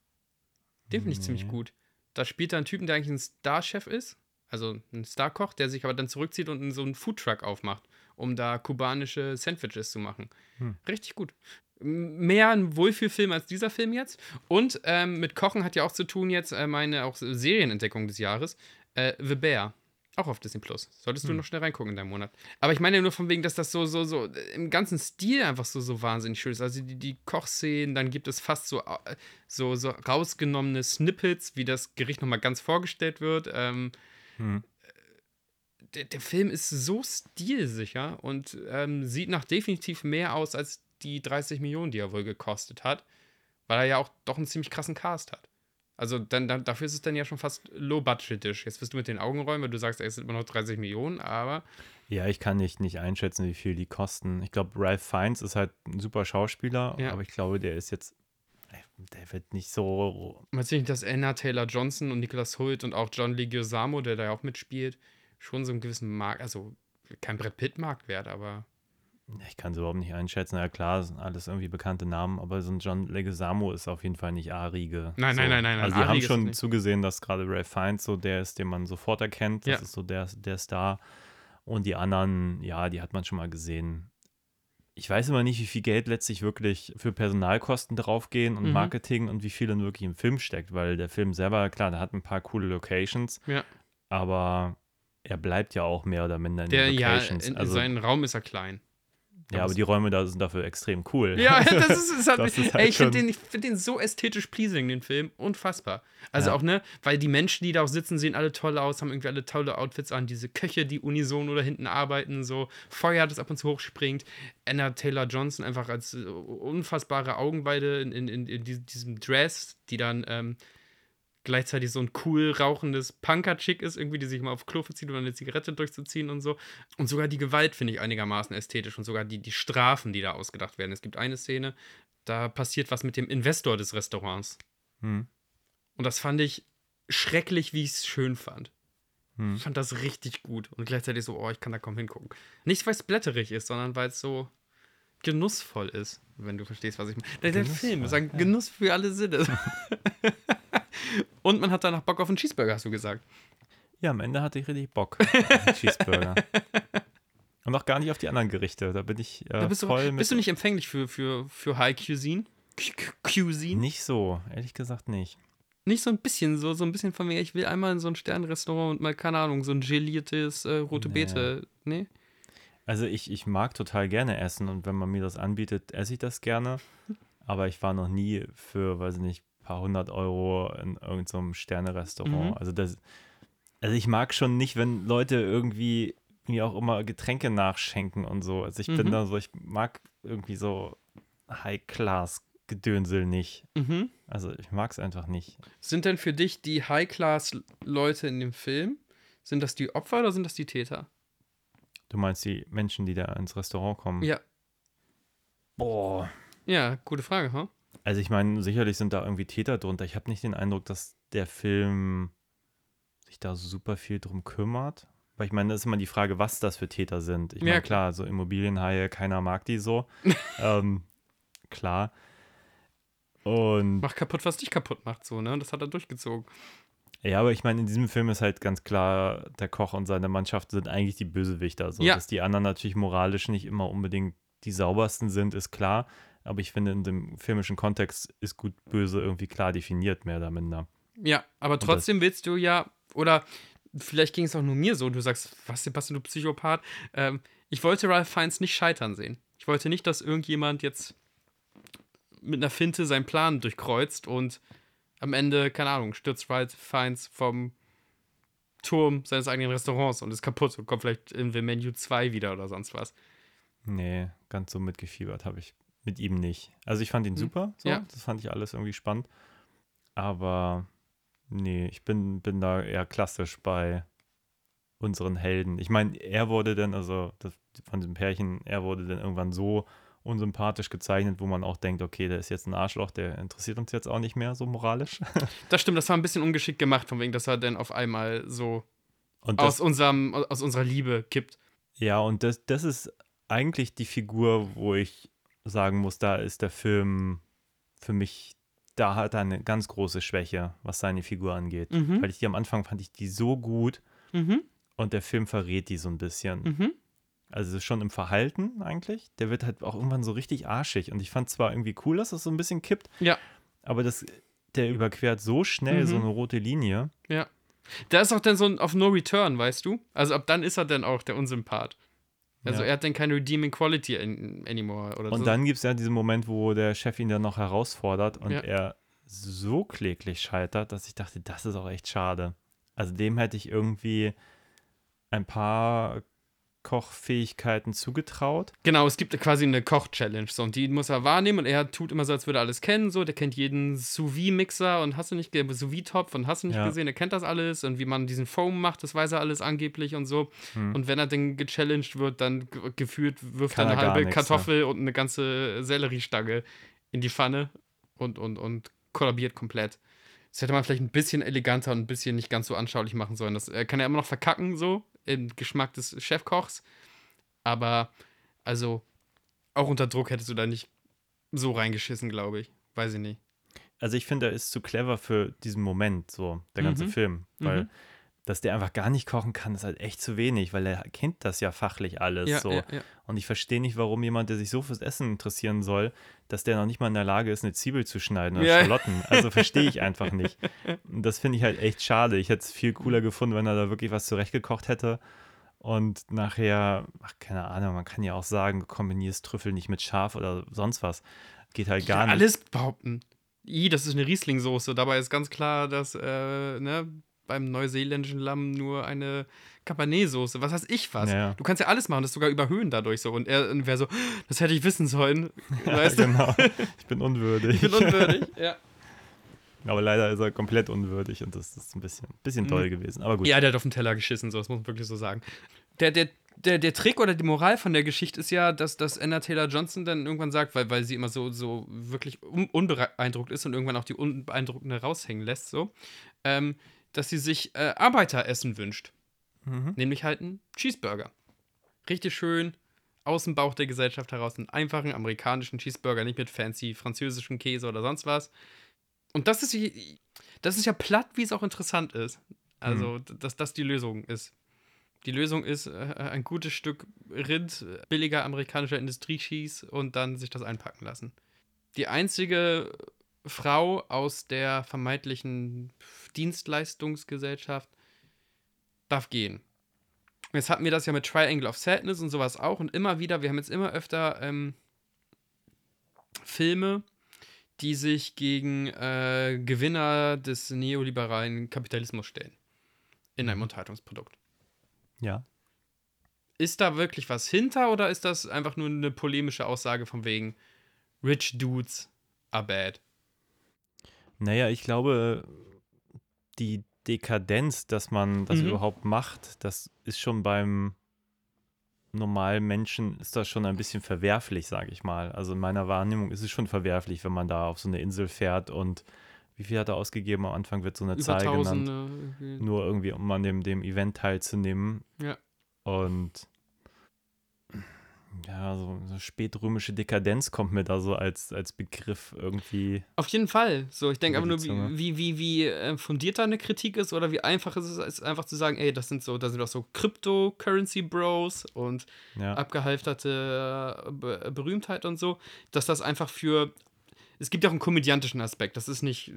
Den finde ich ziemlich Nee. gut. Da spielt er einen Typen, der eigentlich ein Star-Chef ist. Also ein Star-Koch, der sich aber dann zurückzieht und so einen Foodtruck aufmacht, um da kubanische Sandwiches zu machen. Hm. Richtig gut. Mehr ein Wohlfühlfilm als dieser Film jetzt. Und ähm, mit Kochen hat ja auch zu tun jetzt äh, meine auch Serienentdeckung des Jahres. Äh, The Bear. Auch auf Disney Plus. Solltest du Hm. noch schnell reingucken in deinem Monat. Aber ich meine nur von wegen, dass das so, so, so äh, im ganzen Stil einfach so, so wahnsinnig schön ist. Also die, die Kochszenen, dann gibt es fast so, äh, so, so rausgenommene Snippets, wie das Gericht nochmal ganz vorgestellt wird. Ähm, Hm. der, der Film ist so stilsicher und ähm, sieht nach definitiv mehr aus als die 30 Millionen, die er wohl gekostet hat, weil er ja auch doch einen ziemlich krassen Cast hat. Also dann, dann, dafür ist es dann ja schon fast low-budgetisch. Jetzt wirst du mit den Augen räumen, weil du sagst, es sind immer noch 30 Millionen, aber Ja, ich kann nicht, nicht einschätzen, wie viel die kosten. Ich glaube, Ralph Fiennes ist halt ein super Schauspieler, Ja. aber ich glaube, der ist jetzt, der wird nicht so. man sieht nicht, dass Anna Taylor Johnson und Nicholas Hoult und auch John Leguizamo, der da ja auch mitspielt, schon so einen gewissen Markt, also kein Brett Pitt-Marktwert, aber Ich kann es überhaupt nicht einschätzen. Ja, klar, sind alles irgendwie bekannte Namen, aber so ein John Leguizamo ist auf jeden Fall nicht A-Riege. Nein, so. nein, nein, nein, Also, die haben schon zugesehen, dass gerade Ralph Fiennes so der ist, den man sofort erkennt. Das Ja. ist so der, der Star. Und die anderen, ja, die hat man schon mal gesehen. Ich weiß immer nicht, wie viel Geld letztlich wirklich für Personalkosten draufgehen und Mhm. Marketing und wie viel dann wirklich im Film steckt, weil der Film selber, klar, der hat ein paar coole Locations, ja. aber er bleibt ja auch mehr oder minder in Der, den ja, Locations. in, also, sein Raum ist er klein. Ja, aber die Räume da sind dafür extrem cool. Ja, [LAUGHS] das ist, ist halt, Das ist ey, halt ich finde den, ich find den so ästhetisch pleasing, den Film. Unfassbar. Also Ja. auch, ne, weil die Menschen, die da auch sitzen, sehen alle toll aus, haben irgendwie alle tolle Outfits an. Diese Köche, die unisono da hinten arbeiten, so Feuer, das ab und zu hochspringt. Anna Taylor Johnson einfach als äh, unfassbare Augenweide in, in, in, in diesem- diesem Dress, die dann ähm, gleichzeitig so ein cool rauchendes Punker-Chick ist, irgendwie, die sich mal auf Klo verzieht, um eine Zigarette durchzuziehen und so. Und sogar die Gewalt finde ich einigermaßen ästhetisch und sogar die, die Strafen, die da ausgedacht werden. Es gibt eine Szene, da passiert was mit dem Investor des Restaurants. Hm. Und das fand ich schrecklich, wie ich es schön fand. Hm. Ich fand das richtig gut. Und gleichzeitig so, oh, ich kann da kaum hingucken. Nicht, weil es blätterig ist, sondern weil es so genussvoll ist, wenn du verstehst, was ich meine. Der, der Film ist ein Genuss für alle Sinne. [LAUGHS] Und man hat danach Bock auf einen Cheeseburger, hast du gesagt. Ja, am Ende hatte ich richtig Bock auf [LAUGHS] einen Cheeseburger. Und auch gar nicht auf die anderen Gerichte. Da bin ich äh, Da bist, voll du, mit. bist du nicht empfänglich für, für, für High Cuisine? Cu- Cu- Cuisine? Nicht so, ehrlich gesagt nicht. Nicht so ein bisschen, so, so ein bisschen von mir, ich will einmal in so ein Sternrestaurant und mal, keine Ahnung, so ein geliertes äh, rote Nee. Beete. Nee? Also ich, ich mag total gerne essen und wenn man mir das anbietet, esse ich das gerne. [LAUGHS] Aber ich war noch nie für, weiß ich nicht, paar hundert Euro in irgendeinem so Sterne-Restaurant. Mhm. Also das, also ich mag schon nicht, wenn Leute irgendwie mir auch immer Getränke nachschenken und so. Also ich bin Mhm. da so, ich mag irgendwie so High-Class-Gedönsel nicht. Mhm. Also ich mag es einfach nicht. Sind denn für dich die High-Class-Leute in dem Film, sind das die Opfer oder sind das die Täter? Du meinst die Menschen, die da ins Restaurant kommen? Ja. Boah. Ja, gute Frage, ha? Also ich meine, sicherlich sind da irgendwie Täter drunter. Ich habe nicht den Eindruck, dass der Film sich da super viel drum kümmert. Weil ich meine, das ist immer die Frage, was das für Täter sind. Ich Ja, meine, klar, so Immobilienhaie, keiner mag die so. [LAUGHS] ähm, klar. Und Mach kaputt, was dich kaputt macht, so, ne? Und das hat er durchgezogen. ja, aber ich meine, in diesem Film ist halt ganz klar, der Koch und seine Mannschaft sind eigentlich die Bösewichter. So. Ja. Dass die anderen natürlich moralisch nicht immer unbedingt die saubersten sind, ist klar. Aber ich finde, in dem filmischen Kontext ist gut böse irgendwie klar definiert, mehr oder minder. Ja, aber trotzdem willst du ja, oder vielleicht ging es auch nur mir so, du sagst, was, Sebastian, du Psychopath. Ähm, ich wollte Ralph Fiennes nicht scheitern sehen. Ich wollte nicht, dass irgendjemand jetzt mit einer Finte seinen Plan durchkreuzt und am Ende, keine Ahnung, stürzt Ralph Fiennes vom Turm seines eigenen Restaurants und ist kaputt und kommt vielleicht in The Menu 2 wieder oder sonst was. Nee, ganz so mitgefiebert habe ich mit ihm nicht. Also ich fand ihn super, so. Ja. das fand ich alles irgendwie spannend. Aber nee, ich bin, bin da eher klassisch bei unseren Helden. Ich meine, er wurde dann, also das, von diesem Pärchen, er wurde dann irgendwann so unsympathisch gezeichnet, wo man auch denkt, okay, der ist jetzt ein Arschloch, der interessiert uns jetzt auch nicht mehr so moralisch. [LAUGHS] Das stimmt, das war ein bisschen ungeschickt gemacht, von wegen, dass er dann auf einmal so Und aus, das, unserem, aus unserer Liebe kippt. ja, und das, das ist eigentlich die Figur, wo ich sagen muss, da ist der Film für mich, da hat er eine ganz große Schwäche, was seine Figur angeht. Mhm. Weil ich die am Anfang fand ich die so gut Mhm. und der Film verrät die so ein bisschen. Mhm. Also schon im Verhalten eigentlich. Der wird halt auch irgendwann so richtig arschig. Und ich fand zwar irgendwie cool, dass es so ein bisschen kippt, Ja, aber das, der überquert so schnell Mhm. so eine rote Linie. ja. Da ist auch dann so ein auf No Return, weißt du? Also ab dann ist er dann auch der Unsympath. Also Ja. er hat dann keine Redeeming Quality an, anymore oder Und so. dann gibt es ja diesen Moment, wo der Chef ihn dann noch herausfordert und Ja. er so kläglich scheitert, dass ich dachte, das ist auch echt schade. Also dem hätte ich irgendwie ein paar Kochfähigkeiten zugetraut. Genau, es gibt quasi eine Koch-Challenge. So, und die muss er wahrnehmen und er tut immer so, als würde er alles kennen. So, der kennt jeden Sous-Vide-Mixer und hast du nicht Sous-Vide-Topf und hast du nicht Ja. gesehen, er kennt das alles und wie man diesen Foam macht, das weiß er alles angeblich und so. Hm. Und wenn er dann gechallenged wird, dann gefühlt wirft Kann er eine halbe nichts, Kartoffel und eine ganze Selleriestange in die Pfanne und, und, und kollabiert komplett. Das hätte man vielleicht ein bisschen eleganter und ein bisschen nicht ganz so anschaulich machen sollen. Das er kann ja immer noch verkacken, so im Geschmack des Chefkochs. Aber, also, auch unter Druck hättest du da nicht so reingeschissen, glaube ich. Weiß ich nicht. Also ich finde, er ist zu clever für diesen Moment, so, der ganze Mhm. Film. Weil, Mhm. Dass der einfach gar nicht kochen kann, ist halt echt zu wenig, weil er kennt das ja fachlich alles Ja, so. ja, ja. Und ich verstehe nicht, warum jemand, der sich so fürs Essen interessieren soll, dass der noch nicht mal in der Lage ist, eine Zwiebel zu schneiden oder. Schalotten. Also verstehe ich einfach [LAUGHS] nicht. Und das finde ich halt echt schade. Ich hätte es viel cooler gefunden, wenn er da wirklich was zurechtgekocht hätte. Und nachher, ach, keine Ahnung, man kann ja auch sagen, du kombinierst Trüffel nicht mit Schaf oder sonst was. Geht halt gar nicht. alles behaupten. I, das ist eine Riesling-Soße. Dabei ist ganz klar, dass äh, ne, beim neuseeländischen Lamm nur eine Cabernet-Soße. Was weiß ich was. Ja, ja. Du kannst ja alles machen, das sogar überhöhen dadurch so. Und er wäre so, das hätte ich wissen sollen. [LAUGHS] Weißt du? genau. Ich bin unwürdig. Ich bin unwürdig. [LAUGHS] ja. Aber leider ist er komplett unwürdig und das ist ein bisschen, bisschen doll gewesen. Aber gut. ja, der hat auf den Teller geschissen, so, das muss man wirklich so sagen. Der, der, der, der Trick oder die Moral von der Geschichte ist ja, dass, dass Anna Taylor Johnson dann irgendwann sagt, weil, weil sie immer so, so wirklich un unbeeindruckt ist und irgendwann auch die Unbeeindruckende raushängen lässt, so, ähm, dass sie sich äh, Arbeiteressen wünscht. Mhm. Nämlich halt einen Cheeseburger. Richtig schön aus dem Bauch der Gesellschaft heraus einen einfachen amerikanischen Cheeseburger, nicht mit fancy französischen Käse oder sonst was. Und das ist, das ist ja platt, wie es auch interessant ist. Also, d- dass das die Lösung ist. Die Lösung ist äh, ein gutes Stück Rind, äh, billiger amerikanischer Industriecheese und dann sich das einpacken lassen. Die einzige Frau aus der vermeintlichen Dienstleistungsgesellschaft darf gehen. Jetzt hatten wir das ja mit Triangle of Sadness und sowas auch und immer wieder, wir haben jetzt immer öfter ähm, Filme, die sich gegen äh, Gewinner des neoliberalen Kapitalismus stellen. In einem Unterhaltungsprodukt. Ja. Ist da wirklich was hinter oder ist das einfach nur eine polemische Aussage von wegen Rich Dudes are bad? Naja, ich glaube, die Dekadenz, dass man das Mhm. überhaupt macht, das ist schon beim normalen Menschen, ist das schon ein bisschen verwerflich, sage ich mal. Also in meiner Wahrnehmung ist es schon verwerflich, wenn man da auf so eine Insel fährt und wie viel hat er ausgegeben? Am Anfang wird so eine Über Zahl genannt. Irgendwie. Nur irgendwie, um an dem, dem Event teilzunehmen. Ja. Und ja, so, so spätrömische Dekadenz kommt mir da so als, als Begriff irgendwie. Auf jeden Fall. So, ich denke aber nur, wie, wie, wie, wie äh, fundiert da eine Kritik ist oder wie einfach ist es, ist einfach zu sagen, ey, das sind so, da sind doch so Cryptocurrency-Bros und Ja. abgehalfterte äh, Be Berühmtheit und so, dass das einfach für. Es gibt ja auch einen komödiantischen Aspekt. Das ist nicht.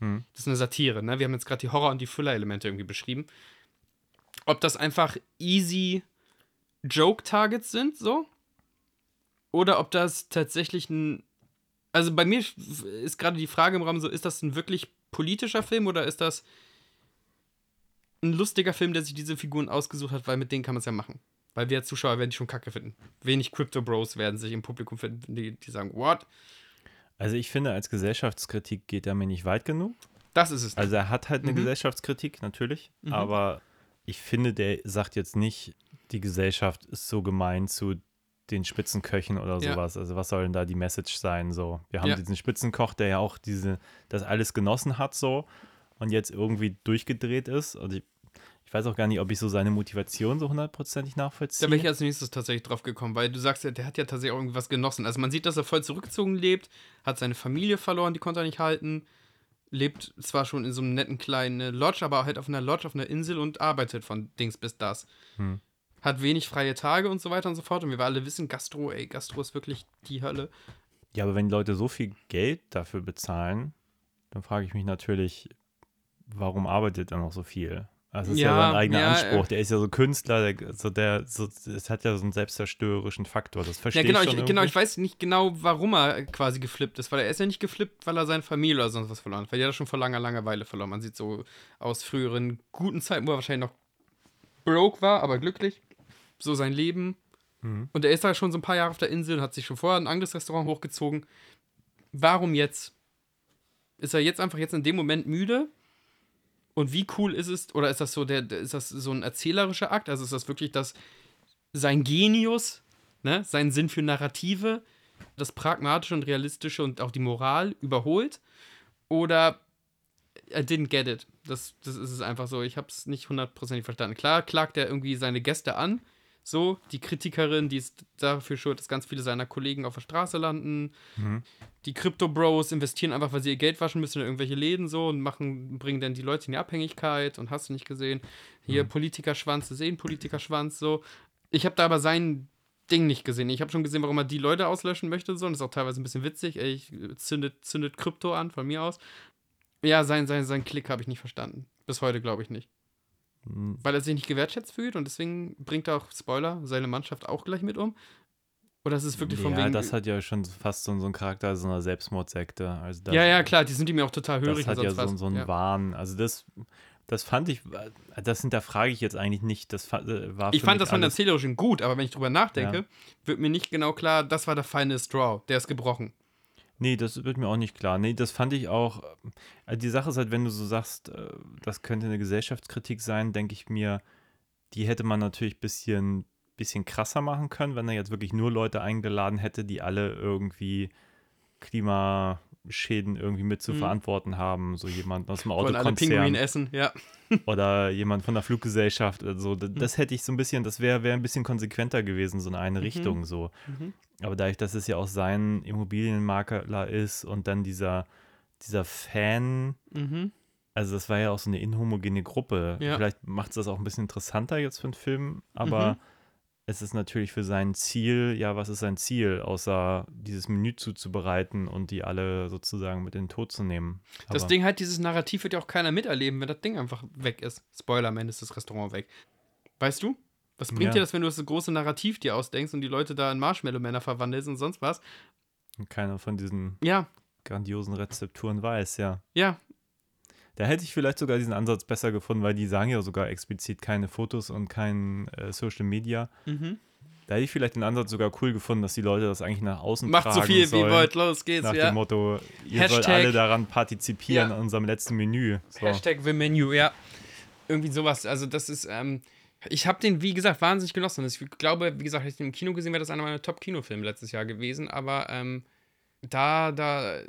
Hm. Das ist eine Satire, ne? Wir haben jetzt gerade die Horror- und die Thriller-Elemente irgendwie beschrieben. Ob das einfach easy Joke-Targets sind, so? Oder ob das tatsächlich ein. Also bei mir ist gerade die Frage im Raum so: Ist das ein wirklich politischer Film oder ist das ein lustiger Film, der sich diese Figuren ausgesucht hat, weil mit denen kann man es ja machen. Weil wir als Zuschauer werden die schon kacke finden. Wenig Crypto Bros werden sich im Publikum finden, die, die sagen, what? Also ich finde, als Gesellschaftskritik geht er mir nicht weit genug. Das ist es. Also er hat halt eine Mhm. Gesellschaftskritik, natürlich, Mhm. aber ich finde, der sagt jetzt nicht, die Gesellschaft ist so gemein zu den Spitzenköchen oder Ja. sowas. Also was soll denn da die Message sein? So, wir haben Ja. diesen Spitzenkoch, der ja auch diese, das alles genossen hat so und jetzt irgendwie durchgedreht ist. Und ich, ich weiß auch gar nicht, ob ich so seine Motivation so hundertprozentig nachvollziehe. Da wäre ich als nächstes tatsächlich drauf gekommen, weil du sagst ja, der hat ja tatsächlich auch irgendwas genossen. Also man sieht, dass er voll zurückgezogen lebt, hat seine Familie verloren, die konnte er nicht halten, lebt zwar schon in so einem netten kleinen Lodge, aber halt auf einer Lodge, auf einer Insel und arbeitet von Dings bis das. Hm. Hat wenig freie Tage und so weiter und so fort. Und wir alle wissen, Gastro, ey, Gastro ist wirklich die Hölle. Ja, aber wenn Leute so viel Geld dafür bezahlen, dann frage ich mich natürlich, warum arbeitet er noch so viel? Also es ist ja, Ja, sein eigener ja, Anspruch. äh, Der ist ja so Künstler, der, so der, so, es hat ja so einen selbstzerstörerischen Faktor. Das verstehe Ja, genau, ich ich, schon genau, ich weiß nicht genau, warum er quasi geflippt ist, weil er ist ja nicht geflippt, weil er seine Familie oder sonst was verloren hat, weil er hat schon vor langer, langer Weile verloren. Man sieht so aus früheren guten Zeiten, wo er wahrscheinlich noch broke war, aber glücklich. So sein Leben. Mhm. Und er ist da schon so ein paar Jahre auf der Insel und hat sich schon vorher ein anderes Restaurant hochgezogen. Warum jetzt? Ist er jetzt einfach jetzt in dem Moment müde? Und wie cool ist es, oder ist das so der, der- ist das so ein erzählerischer Akt? Also ist das wirklich das, sein Genius, ne, sein Sinn für Narrative, das Pragmatische und Realistische und auch die Moral überholt? Oder I didn't get it. Das, das ist es einfach so. Ich habe es nicht hundertprozentig verstanden. Klar klagt er irgendwie seine Gäste an. So, die Kritikerin, die ist dafür schuld, dass ganz viele seiner Kollegen auf der Straße landen. Mhm. Die Crypto-Bros investieren einfach, weil sie ihr Geld waschen müssen in irgendwelche Läden so und machen, bringen dann die Leute in die Abhängigkeit und hast du nicht gesehen. Hier Politikerschwanz, das sehen Politikerschwanz so. Ich habe da aber sein Ding nicht gesehen. Ich habe schon gesehen, warum er die Leute auslöschen möchte so und das ist auch teilweise ein bisschen witzig. Ey, ich zündet, zündet Krypto an von mir aus. Ja, sein, sein, sein Klick habe ich nicht verstanden. Bis heute glaube ich nicht. Mhm. Weil er sich nicht gewertschätzt fühlt und deswegen bringt er auch, Spoiler, seine Mannschaft auch gleich mit um. Oder ist es wirklich von ja, wegen. das hat ja schon fast so, so einen Charakter so einer Selbstmordsekte. Also das, ja, ja, klar, die sind ihm ja auch total hörig Das hat ja so, so einen ja. Wahn. Also das, das fand ich, das hinterfrage ich jetzt eigentlich nicht. Das äh, war Ich fand das von der Erzählerischen gut, aber wenn ich drüber nachdenke, Ja. wird mir nicht genau klar, das war der feine Straw, der ist gebrochen. Nee, das wird mir auch nicht klar. Nee, das fand ich auch. Also die Sache ist halt, wenn du so sagst, äh, das könnte eine Gesellschaftskritik sein, denke ich mir, die hätte man natürlich ein bisschen, bisschen krasser machen können, wenn er jetzt wirklich nur Leute eingeladen hätte, die alle irgendwie Klimaschäden irgendwie mit zu Mhm. verantworten haben. So jemand aus dem Wollen alle Pinguin essen, ja. [LAUGHS] oder jemand von der Fluggesellschaft. Also d- das hätte ich so ein bisschen, das wäre wär ein bisschen konsequenter gewesen, so in eine Richtung so. Mhm. Aber dadurch, dass es ja auch sein Immobilienmakler ist und dann dieser, dieser Fan, Mhm. also das war ja auch so eine inhomogene Gruppe. Ja. Vielleicht macht es das auch ein bisschen interessanter jetzt für einen Film, aber Mhm. Es ist natürlich für sein Ziel, ja, was ist sein Ziel, außer dieses Menü zuzubereiten und die alle sozusagen mit in den Tod zu nehmen. Das Aber- Ding halt, dieses Narrativ wird ja auch keiner miterleben, wenn das Ding einfach weg ist. Spoiler, am Ende ist das Restaurant weg. Weißt du? Was bringt Ja. dir das, wenn du das große Narrativ dir ausdenkst und die Leute da in Marshmallow-Männer verwandelst und sonst was? keiner von diesen Ja, grandiosen Rezepturen weiß, ja. ja, Da hätte ich vielleicht sogar diesen Ansatz besser gefunden, weil die sagen ja sogar explizit keine Fotos und kein äh, Social Media. mhm. Da hätte ich vielleicht den Ansatz sogar cool gefunden, dass die Leute das eigentlich nach außen Macht tragen so viel, wie sollen. ihr wollt, los geht's, Nach ja. dem Motto, ihr sollt Hashtag- alle daran partizipieren Ja. an unserem letzten Menü. So. Hashtag The Menu, ja. Irgendwie sowas. Also, das ist, ähm, ich habe den, wie gesagt, wahnsinnig genossen. Ich glaube, wie gesagt, hätte ich den im Kino gesehen, wäre das einer meiner Top-Kinofilme letztes Jahr gewesen. Aber ähm, da, da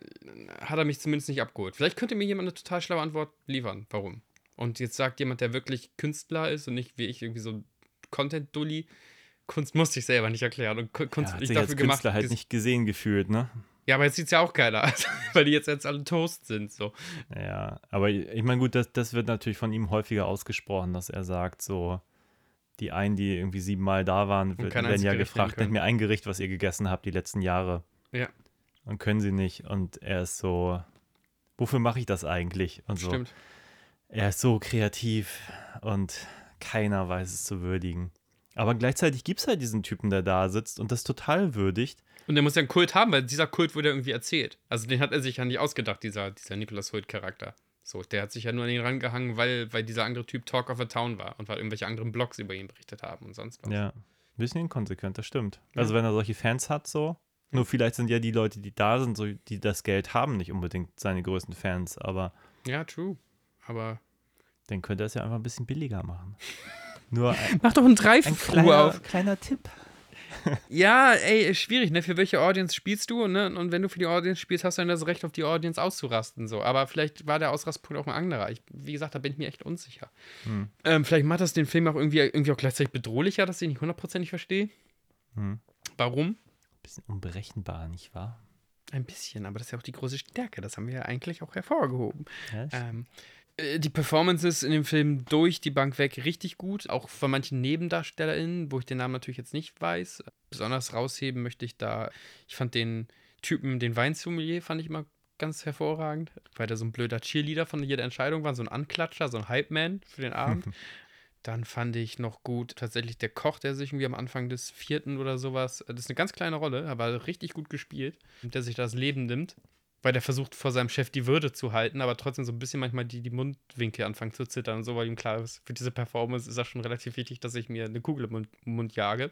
hat er mich zumindest nicht abgeholt. Vielleicht könnte mir jemand eine total schlaue Antwort liefern. Warum? Und jetzt sagt jemand, der wirklich Künstler ist und nicht wie ich irgendwie so Content-Dulli. Kunst musste ich selber nicht erklären. Und Ku- Ja, Kunst hat ich sich als dafür gemacht. Künstler halt nicht gesehen gefühlt, ne? Ja, aber jetzt sieht es ja auch geiler [LAUGHS] aus, weil die jetzt, jetzt alle Toast sind. So. Ja, aber ich meine, gut, das, das wird natürlich von ihm häufiger ausgesprochen, dass er sagt, so, die einen, die irgendwie siebenmal da waren, werden ja gefragt, nennt mir ein Gericht, was ihr gegessen habt die letzten Jahre. Ja, Und können sie nicht. Und er ist so, wofür mache ich das eigentlich? Und so. stimmt. Er ist so kreativ und keiner weiß es zu würdigen. Aber gleichzeitig gibt es halt diesen Typen, der da sitzt und das total würdigt. Und der muss ja einen Kult haben, weil dieser Kult wurde ja irgendwie erzählt. Also den hat er sich ja nicht ausgedacht, dieser, dieser Nicholas Holt-Charakter. So, der hat sich ja nur an ihn rangehangen, weil, weil dieser andere Typ Talk of a Town war und weil irgendwelche anderen Blogs über ihn berichtet haben und sonst was. Ja, ein bisschen inkonsequent, das stimmt. Also wenn er solche Fans hat, so. Nur vielleicht sind ja die Leute, die da sind, so, die das Geld haben, nicht unbedingt seine größten Fans, aber Ja, true. Aber. dann könnte er es ja einfach ein bisschen billiger machen. [LAUGHS] Nur ein, Mach doch einen ein Drive-Thru kleiner, auf. kleiner Tipp. [LAUGHS] Ja, ey, ist schwierig, ne? Für welche Audience spielst du, ne? Und wenn du für die Audience spielst, hast du dann das Recht, auf die Audience auszurasten, so. Aber vielleicht war der Ausrastpunkt auch ein anderer. Ich, wie gesagt, da bin ich mir echt unsicher. Hm. Ähm, vielleicht macht das den Film auch irgendwie, irgendwie auch gleichzeitig bedrohlicher, dass ich nicht hundertprozentig verstehe. Hm. Warum? Bisschen unberechenbar, nicht wahr? Ein bisschen, aber das ist ja auch die große Stärke. Das haben wir ja eigentlich auch hervorgehoben. Ja, Ähm, äh, die Performances in dem Film durch die Bank weg richtig gut, auch von manchen NebendarstellerInnen, wo ich den Namen natürlich jetzt nicht weiß. Besonders rausheben möchte ich da, ich fand den Typen, den Weinsommelier, fand ich immer ganz hervorragend, weil der so ein blöder Cheerleader von jeder Entscheidung war, so ein Anklatscher, so ein Hype-Man für den Abend. [LAUGHS] Dann fand ich noch gut tatsächlich der Koch, der sich irgendwie am Anfang des vierten oder sowas, das ist eine ganz kleine Rolle, aber richtig gut gespielt, der sich das Leben nimmt, weil der versucht vor seinem Chef die Würde zu halten, aber trotzdem so ein bisschen manchmal die, die Mundwinkel anfangen zu zittern und so, weil ihm klar ist, für diese Performance ist das schon relativ wichtig, dass ich mir eine Kugel im Mund, Mund jage.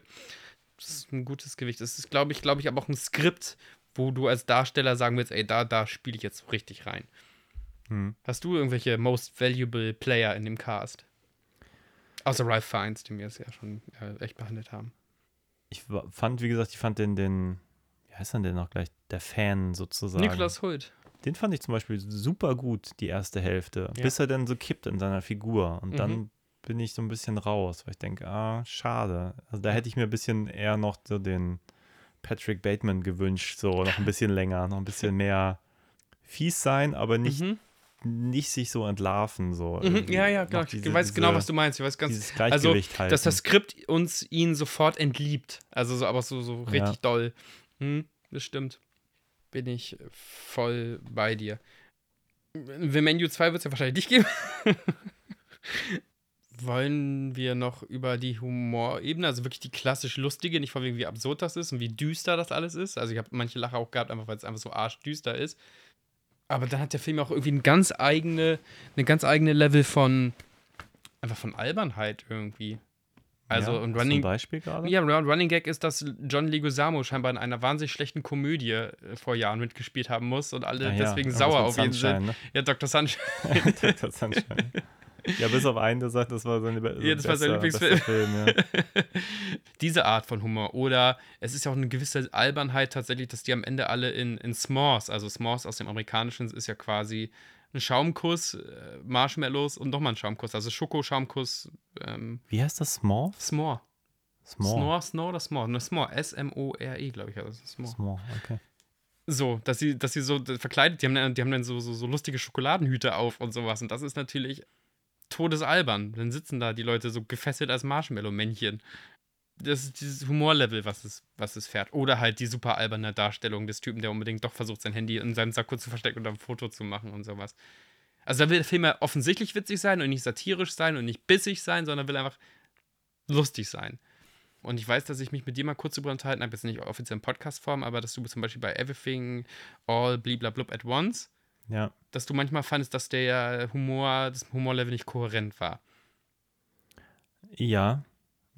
Das ist ein gutes Gewicht. Das ist, glaube ich, glaube ich, aber auch ein Skript, wo du als Darsteller sagen willst, ey, da, da spiele ich jetzt richtig rein. Hm. Hast du irgendwelche most valuable Player in dem Cast? Außer Ralph Fiennes, den wir jetzt ja schon äh, echt behandelt haben. Ich fand, wie gesagt, ich fand den, den, wie heißt er denn noch gleich, der Fan sozusagen. Nicholas Hult. Den fand ich zum Beispiel super gut, die erste Hälfte, Ja. bis er dann so kippt in seiner Figur. Und Mhm. dann bin ich so ein bisschen raus, weil ich denke, ah, schade. Also da hätte ich mir ein bisschen eher noch so den Patrick Bateman gewünscht, so noch ein [LAUGHS] bisschen länger, noch ein bisschen mehr fies sein, aber nicht, Mhm. Nicht sich so entlarven. So Mhm. Ja, ja, klar. diese- ich weiß genau, diese- was du meinst. Ich weiß ganz, Dieses also, halten. dass das Skript uns ihn sofort entliebt. Also so, aber so, so richtig Ja. doll. Hm, das stimmt. Bin ich voll bei dir. The Menu 2 wird es ja wahrscheinlich nicht geben. [LAUGHS] Wollen wir noch über die Humorebene, also wirklich die klassisch lustige, nicht von wegen wie absurd das ist und wie düster das alles ist. Also ich habe manche Lacher auch gehabt, einfach weil es einfach so arschdüster ist. Aber dann hat der Film auch irgendwie ein ganz eigene, eine ganz eigene Level von einfach von Albernheit irgendwie. Also ja, du Running, ein Beispiel gerade? ja, Running Gag ist, dass John Leguizamo scheinbar in einer wahnsinnig schlechten Komödie äh, vor Jahren mitgespielt haben muss und alle Ah ja, deswegen irgendwas sauer auf ihn sind. Ne? Ja, Dr. Sunshine. [LAUGHS] Dr. Sunshine. [LAUGHS] Ja, bis auf einen, der sagt, das war seine be Ja, das war sein Lieblingsfilm. Film. Ja. [LAUGHS] Diese Art von Humor. Oder es ist ja auch eine gewisse Albernheit tatsächlich, dass die am Ende alle in, in S'mores, also S'mores aus dem Amerikanischen ist ja quasi ein Schaumkuss, äh, Marshmallows und nochmal ein Schaumkuss. Also Schoko-Schaumkuss, ähm, Wie heißt das? S'more? S'more. S'more. Snore, Snore oder S'more? Ne, S'more. S-M-O-R-E, glaube ich. Also S'more. S'more, okay. So, dass sie, dass sie so verkleidet, die haben dann, die haben dann so, so, so lustige Schokoladenhüte auf und sowas. Und das ist natürlich todesalbern. Dann sitzen da die Leute so gefesselt als Marshmallow-Männchen. Das ist dieses Humorlevel, was es, was es fährt. Oder halt die super alberne Darstellung des Typen, der unbedingt doch versucht, sein Handy in seinem Sakko zu verstecken und ein Foto zu machen und sowas. Also da will der Film ja offensichtlich witzig sein und nicht satirisch sein und nicht bissig sein, sondern will einfach lustig sein. Und ich weiß, dass ich mich mit dir mal kurz darüber unterhalten habe, jetzt nicht offiziell in Podcast-Form, aber dass du zum Beispiel bei Everything All Bliblablub at Once, Ja. dass du manchmal fandest, dass der Humor, das Humorlevel nicht kohärent war. Ja.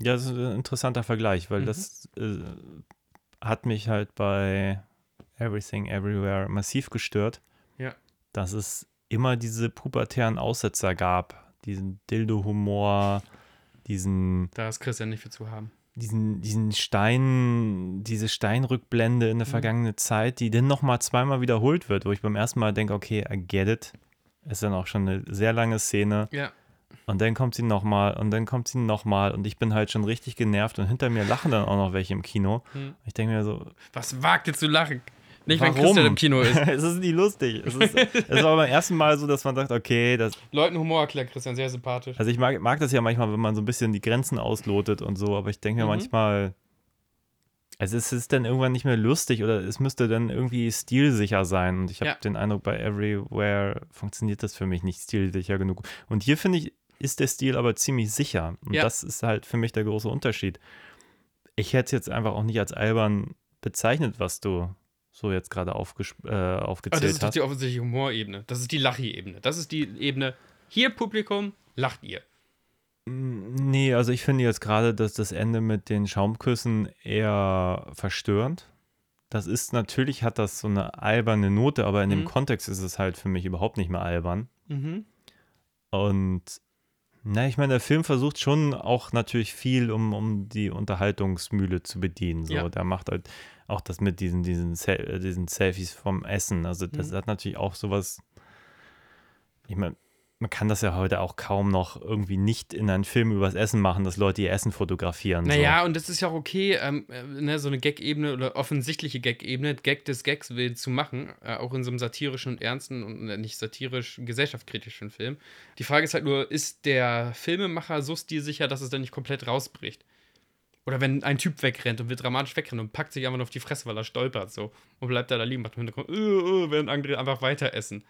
Ja, das ist ein interessanter Vergleich, weil Mhm. das äh, hat mich halt bei Everything Everywhere massiv gestört. Ja. Dass es immer diese pubertären Aussetzer gab. Diesen Dildo-Humor, diesen, Da ist Christian nicht für zu haben. Diesen, diesen Stein, diese Steinrückblende in der Mhm. vergangenen Zeit, die dann nochmal zweimal wiederholt wird, wo ich beim ersten Mal denke, okay, I get it. Ist dann auch schon eine sehr lange Szene. Ja. Und dann kommt sie nochmal und dann kommt sie nochmal und ich bin halt schon richtig genervt und hinter mir lachen dann auch noch welche im Kino. Hm. Ich denke mir so, Was wagt ihr zu lachen? Nicht, wenn Warum? Christian im Kino ist. [LAUGHS] es ist nicht lustig. Es, ist, es war beim ersten Mal so, dass man sagt, okay, das, Leuten Humor erklären, Christian, sehr sympathisch. also ich mag, mag das ja manchmal, wenn man so ein bisschen die Grenzen auslotet und so, aber ich denke mir Mhm. manchmal, also es ist dann irgendwann nicht mehr lustig oder es müsste dann irgendwie stilsicher sein und ich habe Ja. den Eindruck, bei Everywhere funktioniert das für mich nicht stilsicher genug. Und hier finde ich, ist der Stil aber ziemlich sicher und Ja. das ist halt für mich der große Unterschied. Ich hätte es jetzt einfach auch nicht als albern bezeichnet, was du so jetzt gerade aufges äh, Aber aufgezählt das ist doch die offensichtliche Humorebene. Das ist die Lachi-Ebene. Das ist die Ebene, hier Publikum, lacht ihr. Nee, also ich finde jetzt gerade, dass das Ende mit den Schaumküssen eher verstörend. Das ist natürlich, hat das so eine alberne Note, aber in dem Mhm. Kontext ist es halt für mich überhaupt nicht mehr albern. Mhm. Und na, ich meine, der Film versucht schon auch natürlich viel, um, um die Unterhaltungsmühle zu bedienen. So, Ja. der macht halt auch das mit diesen, diesen, Sel äh, diesen Selfies vom Essen. Also das Mhm. hat natürlich auch sowas. Ich meine, man kann das ja heute auch kaum noch irgendwie nicht in einen Film übers Essen machen, dass Leute ihr Essen fotografieren. Naja, und das ist ja auch okay, ähm, äh, ne, so eine Gag-Ebene oder offensichtliche Gag-Ebene, Gag des Gags will zu machen, äh, auch in so einem satirischen und ernsten und äh, nicht satirisch, gesellschaftskritischen Film. Die Frage ist halt nur, ist der Filmemacher so stilsicher, dass es dann nicht komplett rausbricht? Oder wenn ein Typ wegrennt und will dramatisch wegrennen und packt sich einfach nur auf die Fresse, weil er stolpert so und bleibt da, da liegen, macht im Hintergrund, äh, äh, während andere einfach weiter essen.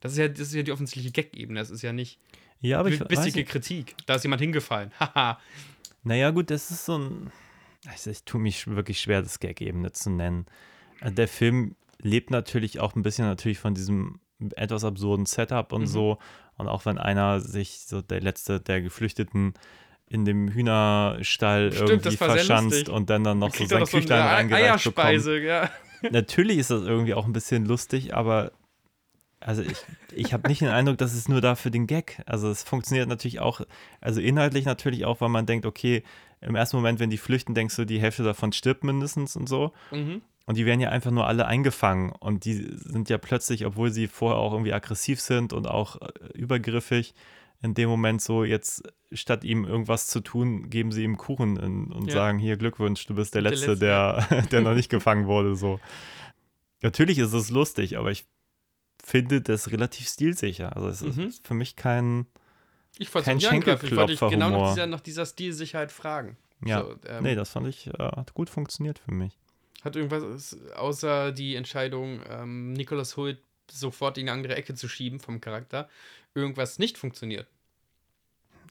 Das ist ja, das ist ja die offensichtliche Gag-Ebene, das ist ja nicht ja aber ich bissige. Kritik. Da ist jemand hingefallen. [LAUGHS] Haha. Naja, gut, das ist so ein. Also ich tue mich wirklich schwer, das Gag-Ebene zu nennen. Äh, Der Film lebt natürlich auch ein bisschen natürlich von diesem etwas absurden Setup und Mhm. so. Und auch wenn einer sich, so der letzte der Geflüchteten, in dem Hühnerstall Stimmt, irgendwie verschanzt und dann dann noch so sein doch so Küchlein reingereicht. Eierspeise, ja. [LAUGHS] Natürlich ist das irgendwie auch ein bisschen lustig, aber also ich, ich habe nicht den Eindruck, dass es nur da für den Gag. Also es funktioniert natürlich auch, also inhaltlich natürlich auch, weil man denkt, okay, im ersten Moment, wenn die flüchten, denkst du, die Hälfte davon stirbt mindestens und so. Mhm. Und die werden ja einfach nur alle eingefangen. Und die sind ja plötzlich, obwohl sie vorher auch irgendwie aggressiv sind und auch äh, übergriffig, in dem Moment so, jetzt statt ihm irgendwas zu tun, geben sie ihm Kuchen und, und Ja. sagen, hier Glückwunsch, du bist der Der Letzte, Letzte, der, [LAUGHS] der noch nicht [LAUGHS] gefangen wurde. So. Natürlich ist es lustig, aber ich finde das relativ stilsicher. Also es Mhm. ist für mich kein, Ich wollte Kein angreifen. Ich wollte dich genau nach dieser, nach dieser Stilsicherheit fragen. ja, So, ähm, nee, das fand ich, äh, hat gut funktioniert für mich. Hat irgendwas außer die Entscheidung, ähm, Nicholas Holt sofort in eine andere Ecke zu schieben vom Charakter, irgendwas nicht funktioniert?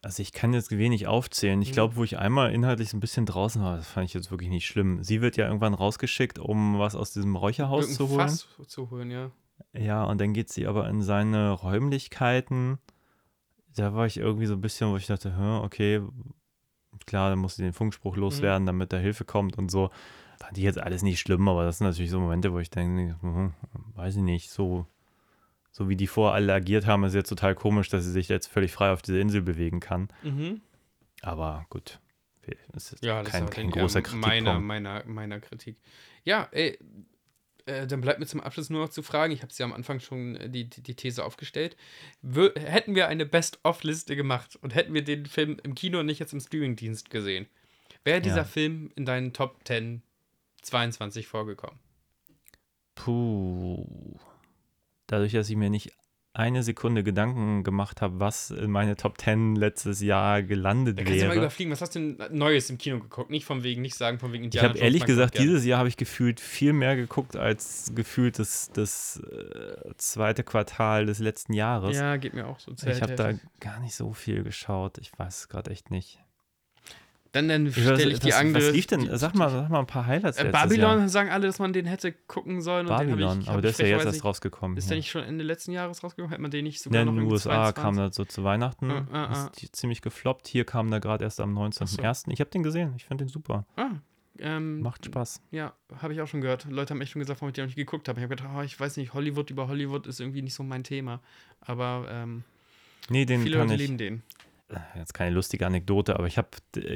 Also ich kann jetzt wenig aufzählen. Ich Mhm. glaube, wo ich einmal inhaltlich so ein bisschen draußen war, das fand ich jetzt wirklich nicht schlimm. Sie wird ja irgendwann rausgeschickt, um was aus diesem Räucherhaus zu holen. Fass zu holen, ja. Ja, und dann geht sie aber in seine Räumlichkeiten. Da war ich irgendwie so ein bisschen, wo ich dachte, okay, klar, dann muss sie den Funkspruch Mhm. loswerden, damit da Hilfe kommt und so. Fand ich jetzt alles nicht schlimm, aber das sind natürlich so Momente, wo ich denke, hm, weiß ich nicht, so, so wie die vorher alle agiert haben, ist jetzt total komisch, dass sie sich jetzt völlig frei auf dieser Insel bewegen kann. Mhm. Aber gut, es ist Ja, das kein, ist kein großer eher meiner, meiner, meiner Kritik. Ja, ey, äh, dann bleibt mir zum Abschluss nur noch zu fragen, ich habe es ja am Anfang schon äh, die, die, die These aufgestellt, Wür hätten wir eine Best-of-Liste gemacht und hätten wir den Film im Kino und nicht jetzt im Streamingdienst gesehen, wäre dieser Ja. Film in deinen Top 10 22 vorgekommen? Puh. Dadurch, dass ich mir nicht eine Sekunde Gedanken gemacht habe, was in meine Top 10 letztes Jahr gelandet Da kannst du mal wäre. überfliegen, was hast du denn Neues im Kino geguckt? Nicht von wegen, nicht sagen von wegen Ich Indiana habe Jones ehrlich ich gesagt, gerne. dieses Jahr habe ich gefühlt viel mehr geguckt als gefühlt das, das äh, zweite Quartal des letzten Jahres. Ja, geht mir auch so. ich habe da Zählt gar nicht so viel geschaut. Ich weiß es gerade echt nicht. Dann, dann stelle ich die was, andere. was lief denn? Sag mal, sag mal ein paar Highlights Äh, Babylon Jahr. sagen alle, dass man den hätte gucken sollen. Und den Babylon, ich, aber der ist ja jetzt erst rausgekommen. Ist ja. der nicht schon Ende letzten Jahres rausgekommen? Hätte man den nicht Ja, sogar in noch den irgendwie USA 22? kam das so zu Weihnachten. Ah, ah, ah. Ist die ziemlich gefloppt. Hier kam der gerade erst am 19.01. Ich habe den gesehen. Ich fand den super. Ah, ähm, Macht Spaß. Ja, habe ich auch schon gehört. Leute haben echt schon gesagt, warum ich den noch nicht geguckt habe. Ich habe gedacht, oh, ich weiß nicht, Hollywood über Hollywood ist irgendwie nicht so mein Thema. Aber ähm, Nee, den viele kann Leute ich. lieben den. Jetzt keine lustige Anekdote, aber ich habe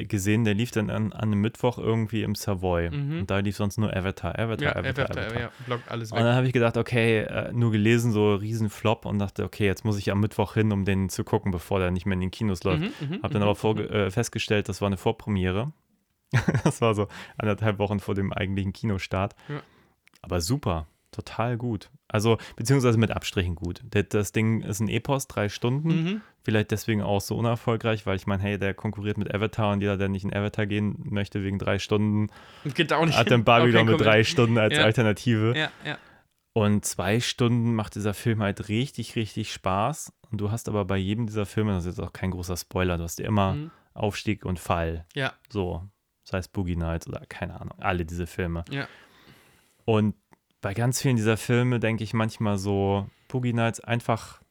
gesehen, der lief dann an, an einem Mittwoch irgendwie im Savoy. Mhm. Und da lief sonst nur Avatar, Avatar, Ja, Avatar, Avatar, Avatar. ja, blockt alles Und weg. dann habe ich gedacht, okay, äh, nur gelesen, so riesen Flop und dachte, okay, jetzt muss ich am Mittwoch hin, um den zu gucken, bevor der nicht mehr in den Kinos läuft. Mhm, mhm, Habe dann mhm, aber vorge- äh, festgestellt, das war eine Vorpremiere. [LAUGHS] das war so anderthalb Wochen vor dem eigentlichen Kinostart. Ja. Aber super, total gut. Also, beziehungsweise mit Abstrichen gut. Das, Ding ist ein Epos, drei Stunden. Mhm. Vielleicht deswegen auch so unerfolgreich, weil ich meine, hey, der konkurriert mit Avatar und jeder, der nicht in Avatar gehen möchte wegen drei Stunden, Und geht auch nicht hat dann Babylon kein mit drei Stunden als Ja. Alternative. Ja, ja. Und zwei Stunden macht dieser Film halt richtig, richtig Spaß. Und du hast aber bei jedem dieser Filme, das ist jetzt auch kein großer Spoiler, du hast ja immer Mhm. Aufstieg und Fall. Ja, So, sei es Boogie Nights oder keine Ahnung, alle diese Filme. ja. Und bei ganz vielen dieser Filme denke ich manchmal so, Boogie Nights einfach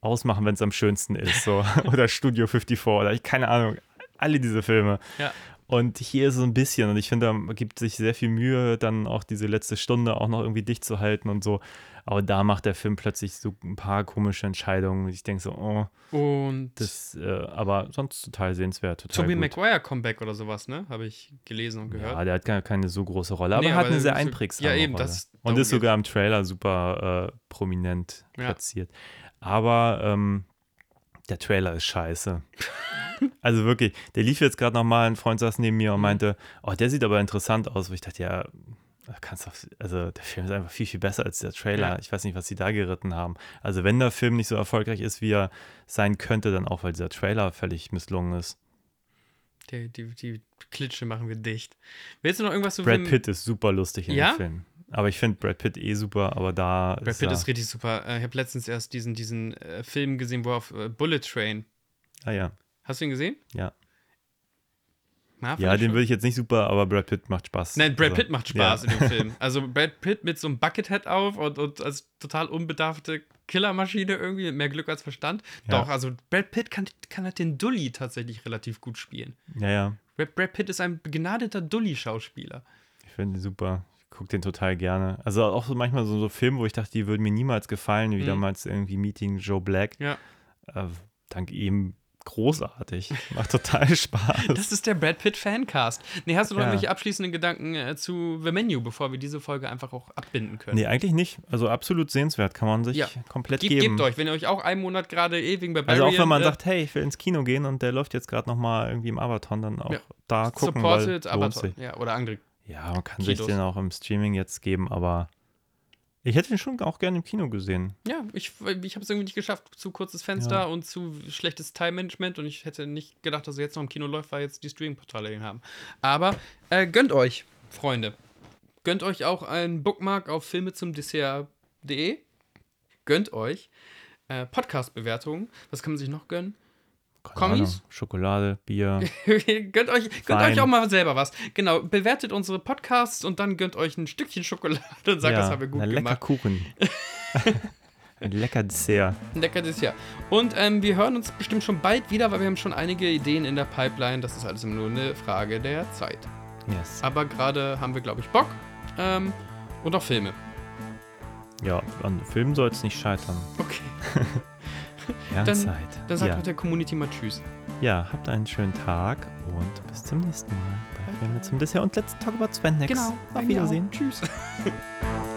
ausmachen, wenn es am schönsten ist. So. [LAUGHS] oder Studio 54 oder ich, keine Ahnung. Alle diese Filme. Ja. Und hier ist es ein bisschen, und ich finde, da gibt sich sehr viel Mühe, dann auch diese letzte Stunde auch noch irgendwie dicht zu halten und so. Aber da macht der Film plötzlich so ein paar komische Entscheidungen. Ich denke so, oh, Und das, äh, aber sonst total sehenswert. Total Tobey. Maguire Comeback oder sowas, ne? Habe ich gelesen und gehört. Ja, der hat gar keine so große Rolle, aber Nee, er hat aber eine sehr so- einprägsame ja, eben, Rolle. das- und ist sogar im Trailer super äh, prominent Ja. platziert. Aber ähm, der Trailer ist scheiße. [LAUGHS] also wirklich, der lief jetzt gerade nochmal, ein Freund saß neben mir Mhm. und meinte, oh, der sieht aber interessant aus. Wo ich dachte, ja, kannst auf- also der Film ist einfach viel, viel besser als der Trailer. Ja. Ich weiß nicht, was sie da geritten haben. Also wenn der Film nicht so erfolgreich ist, wie er sein könnte, dann auch, weil dieser Trailer völlig misslungen ist. Die, die, die Klitsche machen wir dicht. Willst du noch irgendwas zu Brad Pitt ist super lustig in Ja? dem Film. Aber ich finde Brad Pitt eh super, aber da Brad ist Pitt ist richtig super. Äh, Ich habe letztens erst diesen, diesen äh, Film gesehen, wo er auf äh, Bullet Train. Ah ja, Hast du ihn gesehen? ja. Na, Ja, den würde ich jetzt nicht super, aber Brad Pitt macht Spaß. Nein, Brad Also, Pitt macht Spaß Ja. in dem [LAUGHS] Film. Also Brad Pitt mit so einem Buckethead auf und, und als total unbedarfte Killermaschine irgendwie, mit mehr Glück als Verstand. Ja. Doch, also Brad Pitt kann, kann halt den Dully tatsächlich relativ gut spielen. Ja, ja. Brad, Brad Pitt ist ein begnadeter Dully-Schauspieler. Ich finde den super. Gucke den total gerne. Also auch so manchmal so, so Filme, wo ich dachte, die würden mir niemals gefallen, wie Mhm. damals irgendwie Meeting Joe Black. Ja. Äh, dank ihm großartig. Macht total [LAUGHS] Spaß. Das ist der Brad Pitt Fancast. Nee, hast du noch Ja. irgendwelche abschließenden Gedanken äh, zu The Menu, bevor wir diese Folge einfach auch abbinden können? nee, eigentlich nicht. Also absolut sehenswert. Kann man sich Ja. komplett Ge geben. gebt euch, wenn ihr euch auch einen Monat gerade wegen Also Barbarian auch wenn man äh, sagt, hey, ich will ins Kino gehen und der läuft jetzt gerade nochmal irgendwie im Avaton, dann auch Ja. da gucken, weil supported, toll. sich. Ja, oder andere. Ja, man kann sich Kinos. den auch im Streaming jetzt geben, aber ich hätte ihn schon auch gerne im Kino gesehen. Ja, ich, ich habe es irgendwie nicht geschafft. Zu kurzes Fenster Ja. und zu schlechtes Time-Management und ich hätte nicht gedacht, dass er jetzt noch im Kino läuft, weil jetzt die Streaming-Portale ihn haben. Aber äh, gönnt euch, Freunde. Gönnt euch auch einen Bookmark auf filme zum Dessert.de. Gönnt euch äh, Podcast-Bewertungen. Was kann man sich noch gönnen? Kommis? Schokolade, Bier. [LAUGHS] gönnt euch, gönnt euch auch mal selber was. Genau, bewertet unsere Podcasts und dann gönnt euch ein Stückchen Schokolade und sagt, das haben wir gut lecker gemacht. Kuchen. [LAUGHS] ein lecker Dessert. Ein lecker Dessert. Und ähm, wir hören uns bestimmt schon bald wieder, weil wir haben schon einige Ideen in der Pipeline. Das ist alles immer nur eine Frage der Zeit. Yes. Aber gerade haben wir, glaube ich, Bock. Ähm, und auch Filme. Ja, an Filmen soll es nicht scheitern. Okay. [LAUGHS] Ja, Dann- Zeit. Dann sagt ja. der Community mal Tschüss. ja, habt einen schönen Tag und bis zum nächsten Mal bei Filme zum Dessert und Let's Talk About Sven Next. Auf Bei mir Wiedersehen. Tschüss. [LAUGHS]